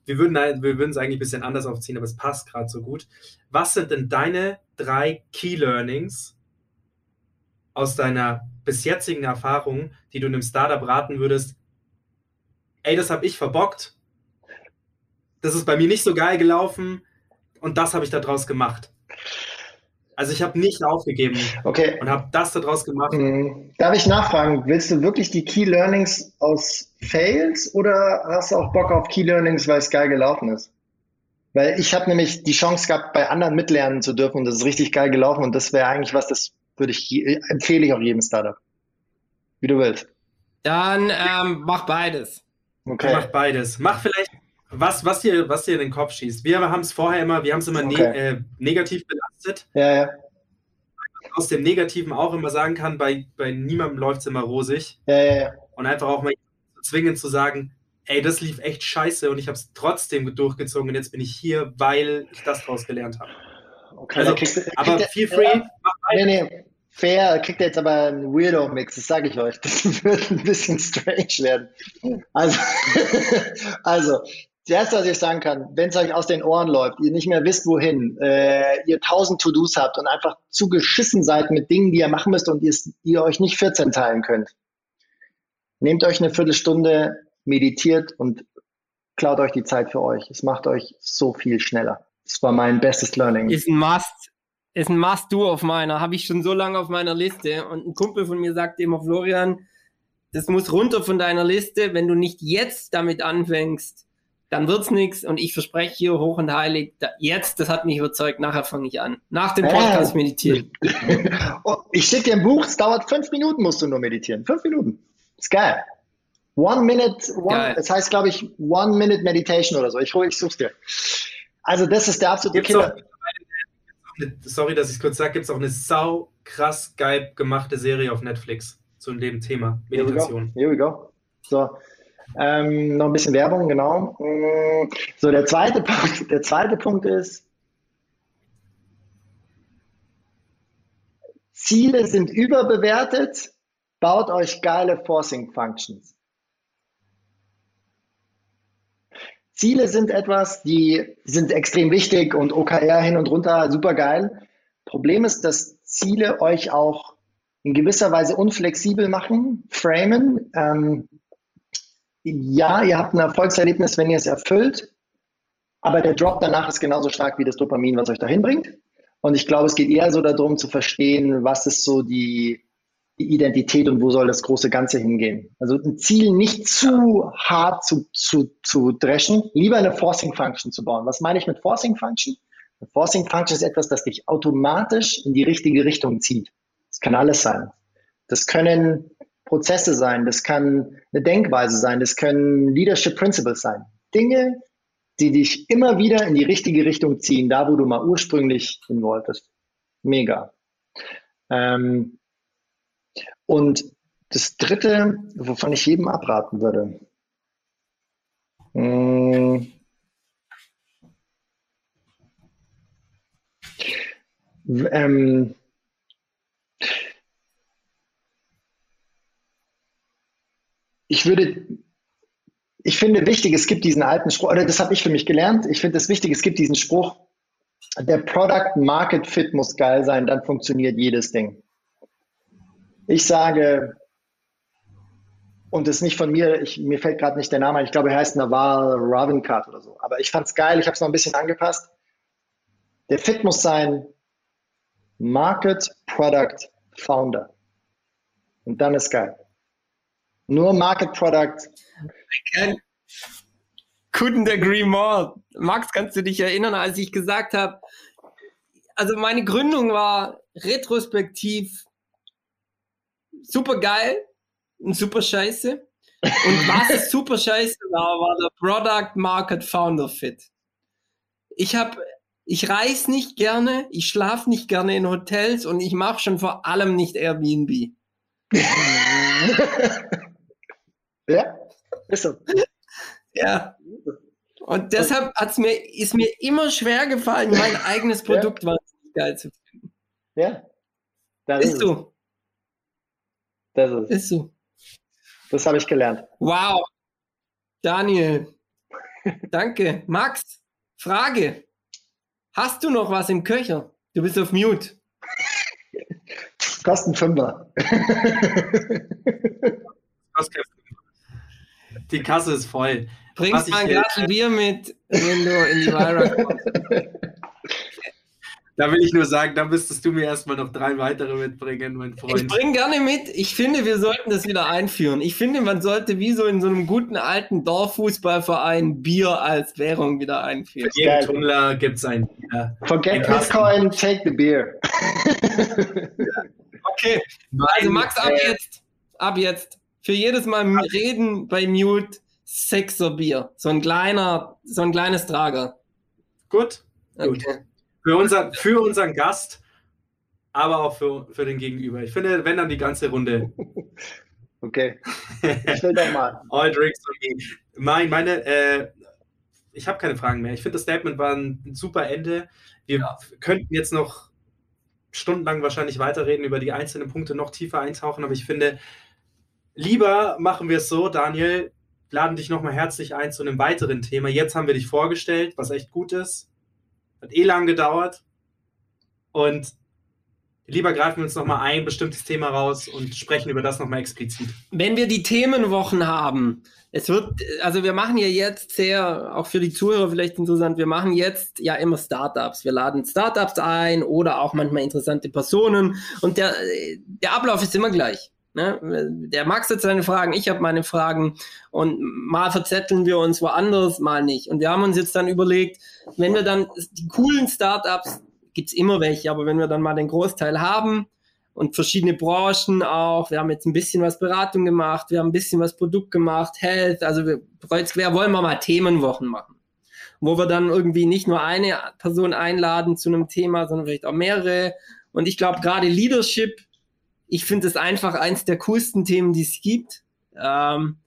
[SPEAKER 3] Wir würden, wir würden es eigentlich ein bisschen anders aufziehen, aber es passt gerade so gut. Was sind denn deine drei Key Learnings aus deiner bis jetzigen Erfahrung, die du einem Startup raten würdest? Ey, das habe ich verbockt. Das ist bei mir nicht so geil gelaufen und das habe ich daraus gemacht. Also ich habe nicht aufgegeben
[SPEAKER 4] Okay,
[SPEAKER 3] und habe das daraus gemacht.
[SPEAKER 4] Hm, Darf ich nachfragen, willst du wirklich die Key Learnings aus Fails oder hast du auch Bock auf Key Learnings, weil es geil gelaufen ist? Weil ich habe nämlich die Chance gehabt, bei anderen mitlernen zu dürfen und das ist richtig geil gelaufen und das wäre eigentlich was, das würde ich, je- empfehle ich auch jedem Startup. Wie du willst.
[SPEAKER 5] Dann ähm, mach beides.
[SPEAKER 4] Okay.
[SPEAKER 3] Mach beides. Mach vielleicht was, was dir, was dir in den Kopf schießt. Wir haben es vorher immer, wir haben es immer ne
[SPEAKER 4] Okay.
[SPEAKER 3] äh, negativ belastet.
[SPEAKER 4] Ja, ja,
[SPEAKER 3] Aus dem Negativen auch immer sagen kann, bei, bei niemandem läuft es immer rosig.
[SPEAKER 4] ja, ja, ja.
[SPEAKER 3] Und einfach auch mal zwingend zu sagen, ey, das lief echt scheiße und ich habe es trotzdem durchgezogen und jetzt bin ich hier, weil ich das daraus gelernt habe.
[SPEAKER 4] Okay,
[SPEAKER 3] Also,
[SPEAKER 4] kriegst du-
[SPEAKER 3] Aber
[SPEAKER 4] kriegt
[SPEAKER 3] feel free,
[SPEAKER 4] Ja.
[SPEAKER 3] mach
[SPEAKER 4] Nee, nee, fair, kriegt er jetzt aber einen Weirdo-Mix, das sage ich euch. Das wird ein bisschen strange werden. Also, also, das Erste, was ich sagen kann, wenn es euch aus den Ohren läuft, ihr nicht mehr wisst, wohin, äh, ihr tausend To-Dos habt und einfach zu geschissen seid mit Dingen, die ihr machen müsst und ihr euch nicht 14 teilen könnt, nehmt euch eine Viertelstunde, meditiert und klaut euch die Zeit für euch. Es macht euch so viel schneller. Das war mein bestes Learning.
[SPEAKER 5] Ist ein Must. Ist ein Must-Do auf meiner. Habe ich schon so lange auf meiner Liste. Und ein Kumpel von mir sagt immer, Florian, das muss runter von deiner Liste. Wenn du nicht jetzt damit anfängst, dann wird's nichts. Und ich verspreche hier hoch und heilig, da, jetzt, das hat mich überzeugt, nachher fange ich an. Nach dem Podcast
[SPEAKER 4] Äh.
[SPEAKER 5] meditieren.
[SPEAKER 4] Oh, ich schicke dir ein Buch, es dauert fünf Minuten, musst du nur meditieren. Fünf Minuten. Ist geil. One Minute, one,
[SPEAKER 5] Geil.
[SPEAKER 4] das heißt, glaube ich, One Minute Meditation oder so. Ich, ich such's dir. Also, das ist der absolute
[SPEAKER 3] Gibt's auch,
[SPEAKER 4] Killer.
[SPEAKER 3] sorry, dass ich es kurz sage, gibt es auch eine sau krass geil gemachte Serie auf Netflix zu dem Thema
[SPEAKER 4] Here we go.
[SPEAKER 3] Meditation.
[SPEAKER 4] Here we go. So. Ähm, noch ein bisschen Werbung, genau. Mm, So, der zweite Punkt, der zweite Punkt ist, Ziele sind überbewertet, baut euch geile Forcing Functions. Ziele sind etwas, die sind extrem wichtig und OKR hin und runter super geil. Problem ist, dass Ziele euch auch in gewisser Weise unflexibel machen, framen. Ähm, ja, ihr habt ein Erfolgserlebnis, wenn ihr es erfüllt, aber der Drop danach ist genauso stark wie das Dopamin, was euch dahin bringt. Und ich glaube, es geht eher so darum zu verstehen, was ist so die, die Identität und wo soll das große Ganze hingehen. Also ein Ziel nicht zu hart zu, zu, zu dreschen, lieber eine Forcing Function zu bauen. Was meine ich mit Forcing Function? Eine Forcing Function ist etwas, das dich automatisch in die richtige Richtung zieht. Das kann alles sein. Das können Prozesse sein, das kann eine Denkweise sein, das können Leadership Principles sein. Dinge, die dich immer wieder in die richtige Richtung ziehen, da wo du mal ursprünglich hin wolltest. Mega. Ähm, und das dritte, wovon ich jedem abraten würde. Mh, w- ähm, ich würde, ich finde wichtig, es gibt diesen alten Spruch, oder das habe ich für mich gelernt, ich finde es wichtig, es gibt diesen Spruch, der Product Market Fit muss geil sein, dann funktioniert jedes Ding. Ich sage, und das ist nicht von mir, ich, mir fällt gerade nicht der Name ein, ich glaube, er heißt Naval Ravenkat oder so, aber ich fand es geil, ich habe es noch ein bisschen angepasst. Der Fit muss sein Market Product Founder. Und dann ist geil. Nur Market Product.
[SPEAKER 5] Couldn't agree more. Max, kannst du dich erinnern, als ich gesagt habe, also meine Gründung war retrospektiv super geil und super scheiße. Und was super scheiße war, war der Product Market Founder Fit. Ich habe, ich reise nicht gerne, ich schlafe nicht gerne in Hotels und ich mache schon vor allem nicht Airbnb.
[SPEAKER 4] ja, ist so.
[SPEAKER 5] Ja. Und deshalb hat's mir, ist mir immer schwer gefallen, mein eigenes Produkt ja. wahnsinnig geil zu finden.
[SPEAKER 4] Ja.
[SPEAKER 5] Das ist, ist so.
[SPEAKER 4] Das ist,
[SPEAKER 5] ist so.
[SPEAKER 4] Das habe ich gelernt.
[SPEAKER 5] Wow. Daniel. Danke. Max, Frage. Hast du noch was im Köcher? Du bist auf Mute.
[SPEAKER 4] Kosten Fünfer.
[SPEAKER 3] Die Kasse ist voll.
[SPEAKER 5] Bringst mal ein Glas Bier mit, wenn du in die Vira kommst.
[SPEAKER 3] Da will ich nur sagen, da müsstest du mir erstmal noch drei weitere mitbringen, mein Freund.
[SPEAKER 5] Ich bringe gerne mit. Ich finde, wir sollten das wieder einführen. Ich finde, man sollte wie so in so einem guten alten Dorffußballverein Bier als Währung wieder einführen.
[SPEAKER 3] Für jeden Tunnler gibt es ein Bier.
[SPEAKER 4] Forget Bitcoin, take the beer.
[SPEAKER 5] okay, also Max, ab äh, jetzt, ab jetzt, für jedes Mal reden bei Mute Sechser Bier. So ein kleiner, so ein kleines Trager.
[SPEAKER 3] Gut, gut. Okay für, unser, für unseren Gast, aber auch für, für den Gegenüber. Ich finde, wenn dann die ganze Runde.
[SPEAKER 4] Okay. Ich will doch mal.
[SPEAKER 3] All drinks for me. Mein, meine, äh, ich habe keine Fragen mehr. Ich finde, das Statement war ein super Ende. Wir ja. könnten jetzt noch stundenlang wahrscheinlich weiterreden, über die einzelnen Punkte noch tiefer eintauchen, aber ich finde, lieber machen wir es so, Daniel, laden dich nochmal herzlich ein zu einem weiteren Thema. Jetzt haben wir dich vorgestellt, was echt gut ist. Hat eh lang gedauert. Und lieber greifen wir uns nochmal ein bestimmtes Thema raus und sprechen über das nochmal explizit.
[SPEAKER 5] Wenn wir die Themenwochen haben, es wird, also wir machen ja jetzt sehr, auch für die Zuhörer vielleicht interessant, wir machen jetzt ja immer Startups. Wir laden Startups ein oder auch manchmal interessante Personen und der, der Ablauf ist immer gleich. Ne? Der Max hat seine Fragen, ich habe meine Fragen und mal verzetteln wir uns woanders, mal nicht. Und wir haben uns jetzt dann überlegt, wenn wir dann die coolen Startups, gibt es immer welche, aber wenn wir dann mal den Großteil haben und verschiedene Branchen auch, wir haben jetzt ein bisschen was Beratung gemacht, wir haben ein bisschen was Produkt gemaut, Health, also wir, Kreuzquer wollen wir mal Themenwochen machen wo wir dann irgendwie nicht nur eine Person einladen zu einem Thema, sondern vielleicht auch mehrere. Und ich glaube, gerade Leadership ich finde es einfach eins der coolsten Themen, die es gibt. Ähm,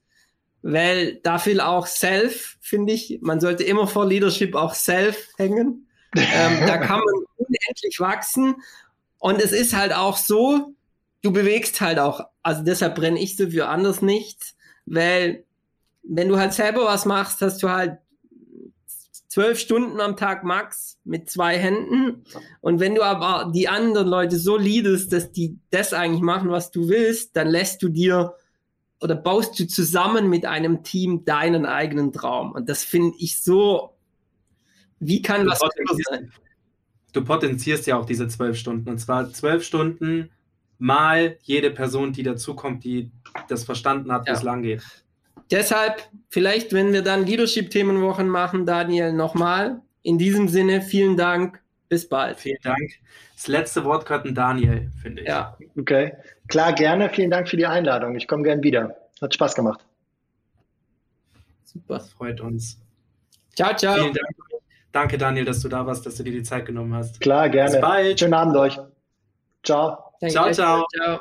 [SPEAKER 5] weil da viel auch Self, finde ich, man sollte immer vor Leadership auch Self hängen. Ähm, da kann man unendlich wachsen. Und es ist halt auch so, du bewegst halt auch, also deshalb brenne ich so für anders nichts, weil wenn du halt selber was machst, hast du halt zwölf Stunden am Tag max mit zwei Händen. Und wenn du aber die anderen Leute so liedest, dass die das eigentlich machen, was du willst, dann lässt du dir oder baust du zusammen mit einem Team deinen eigenen Traum. Und das finde ich so, wie kann du was sein?
[SPEAKER 3] Du potenzierst ja auch diese zwölf Stunden. Und zwar zwölf Stunden mal jede Person, die dazukommt, die das verstanden hat, ja. wo es lang geht.
[SPEAKER 5] Deshalb, vielleicht, wenn wir dann Leadership-Themenwochen machen, Daniel, nochmal. In diesem Sinne, vielen Dank. Bis bald.
[SPEAKER 3] Vielen Dank. Das letzte Wort gehört an Daniel, finde ich.
[SPEAKER 4] Ja. Okay. Klar, gerne. Vielen Dank für die Einladung. Ich komme gern wieder. Hat Spaß gemacht.
[SPEAKER 3] Super. Das freut uns.
[SPEAKER 5] Ciao, ciao. Vielen
[SPEAKER 3] Dank. Danke, Daniel, dass du da warst, dass du dir die Zeit genommen hast.
[SPEAKER 4] Klar, gerne. Bis bald. Schönen Abend euch. Ciao.
[SPEAKER 3] Ciao, ciao. ciao.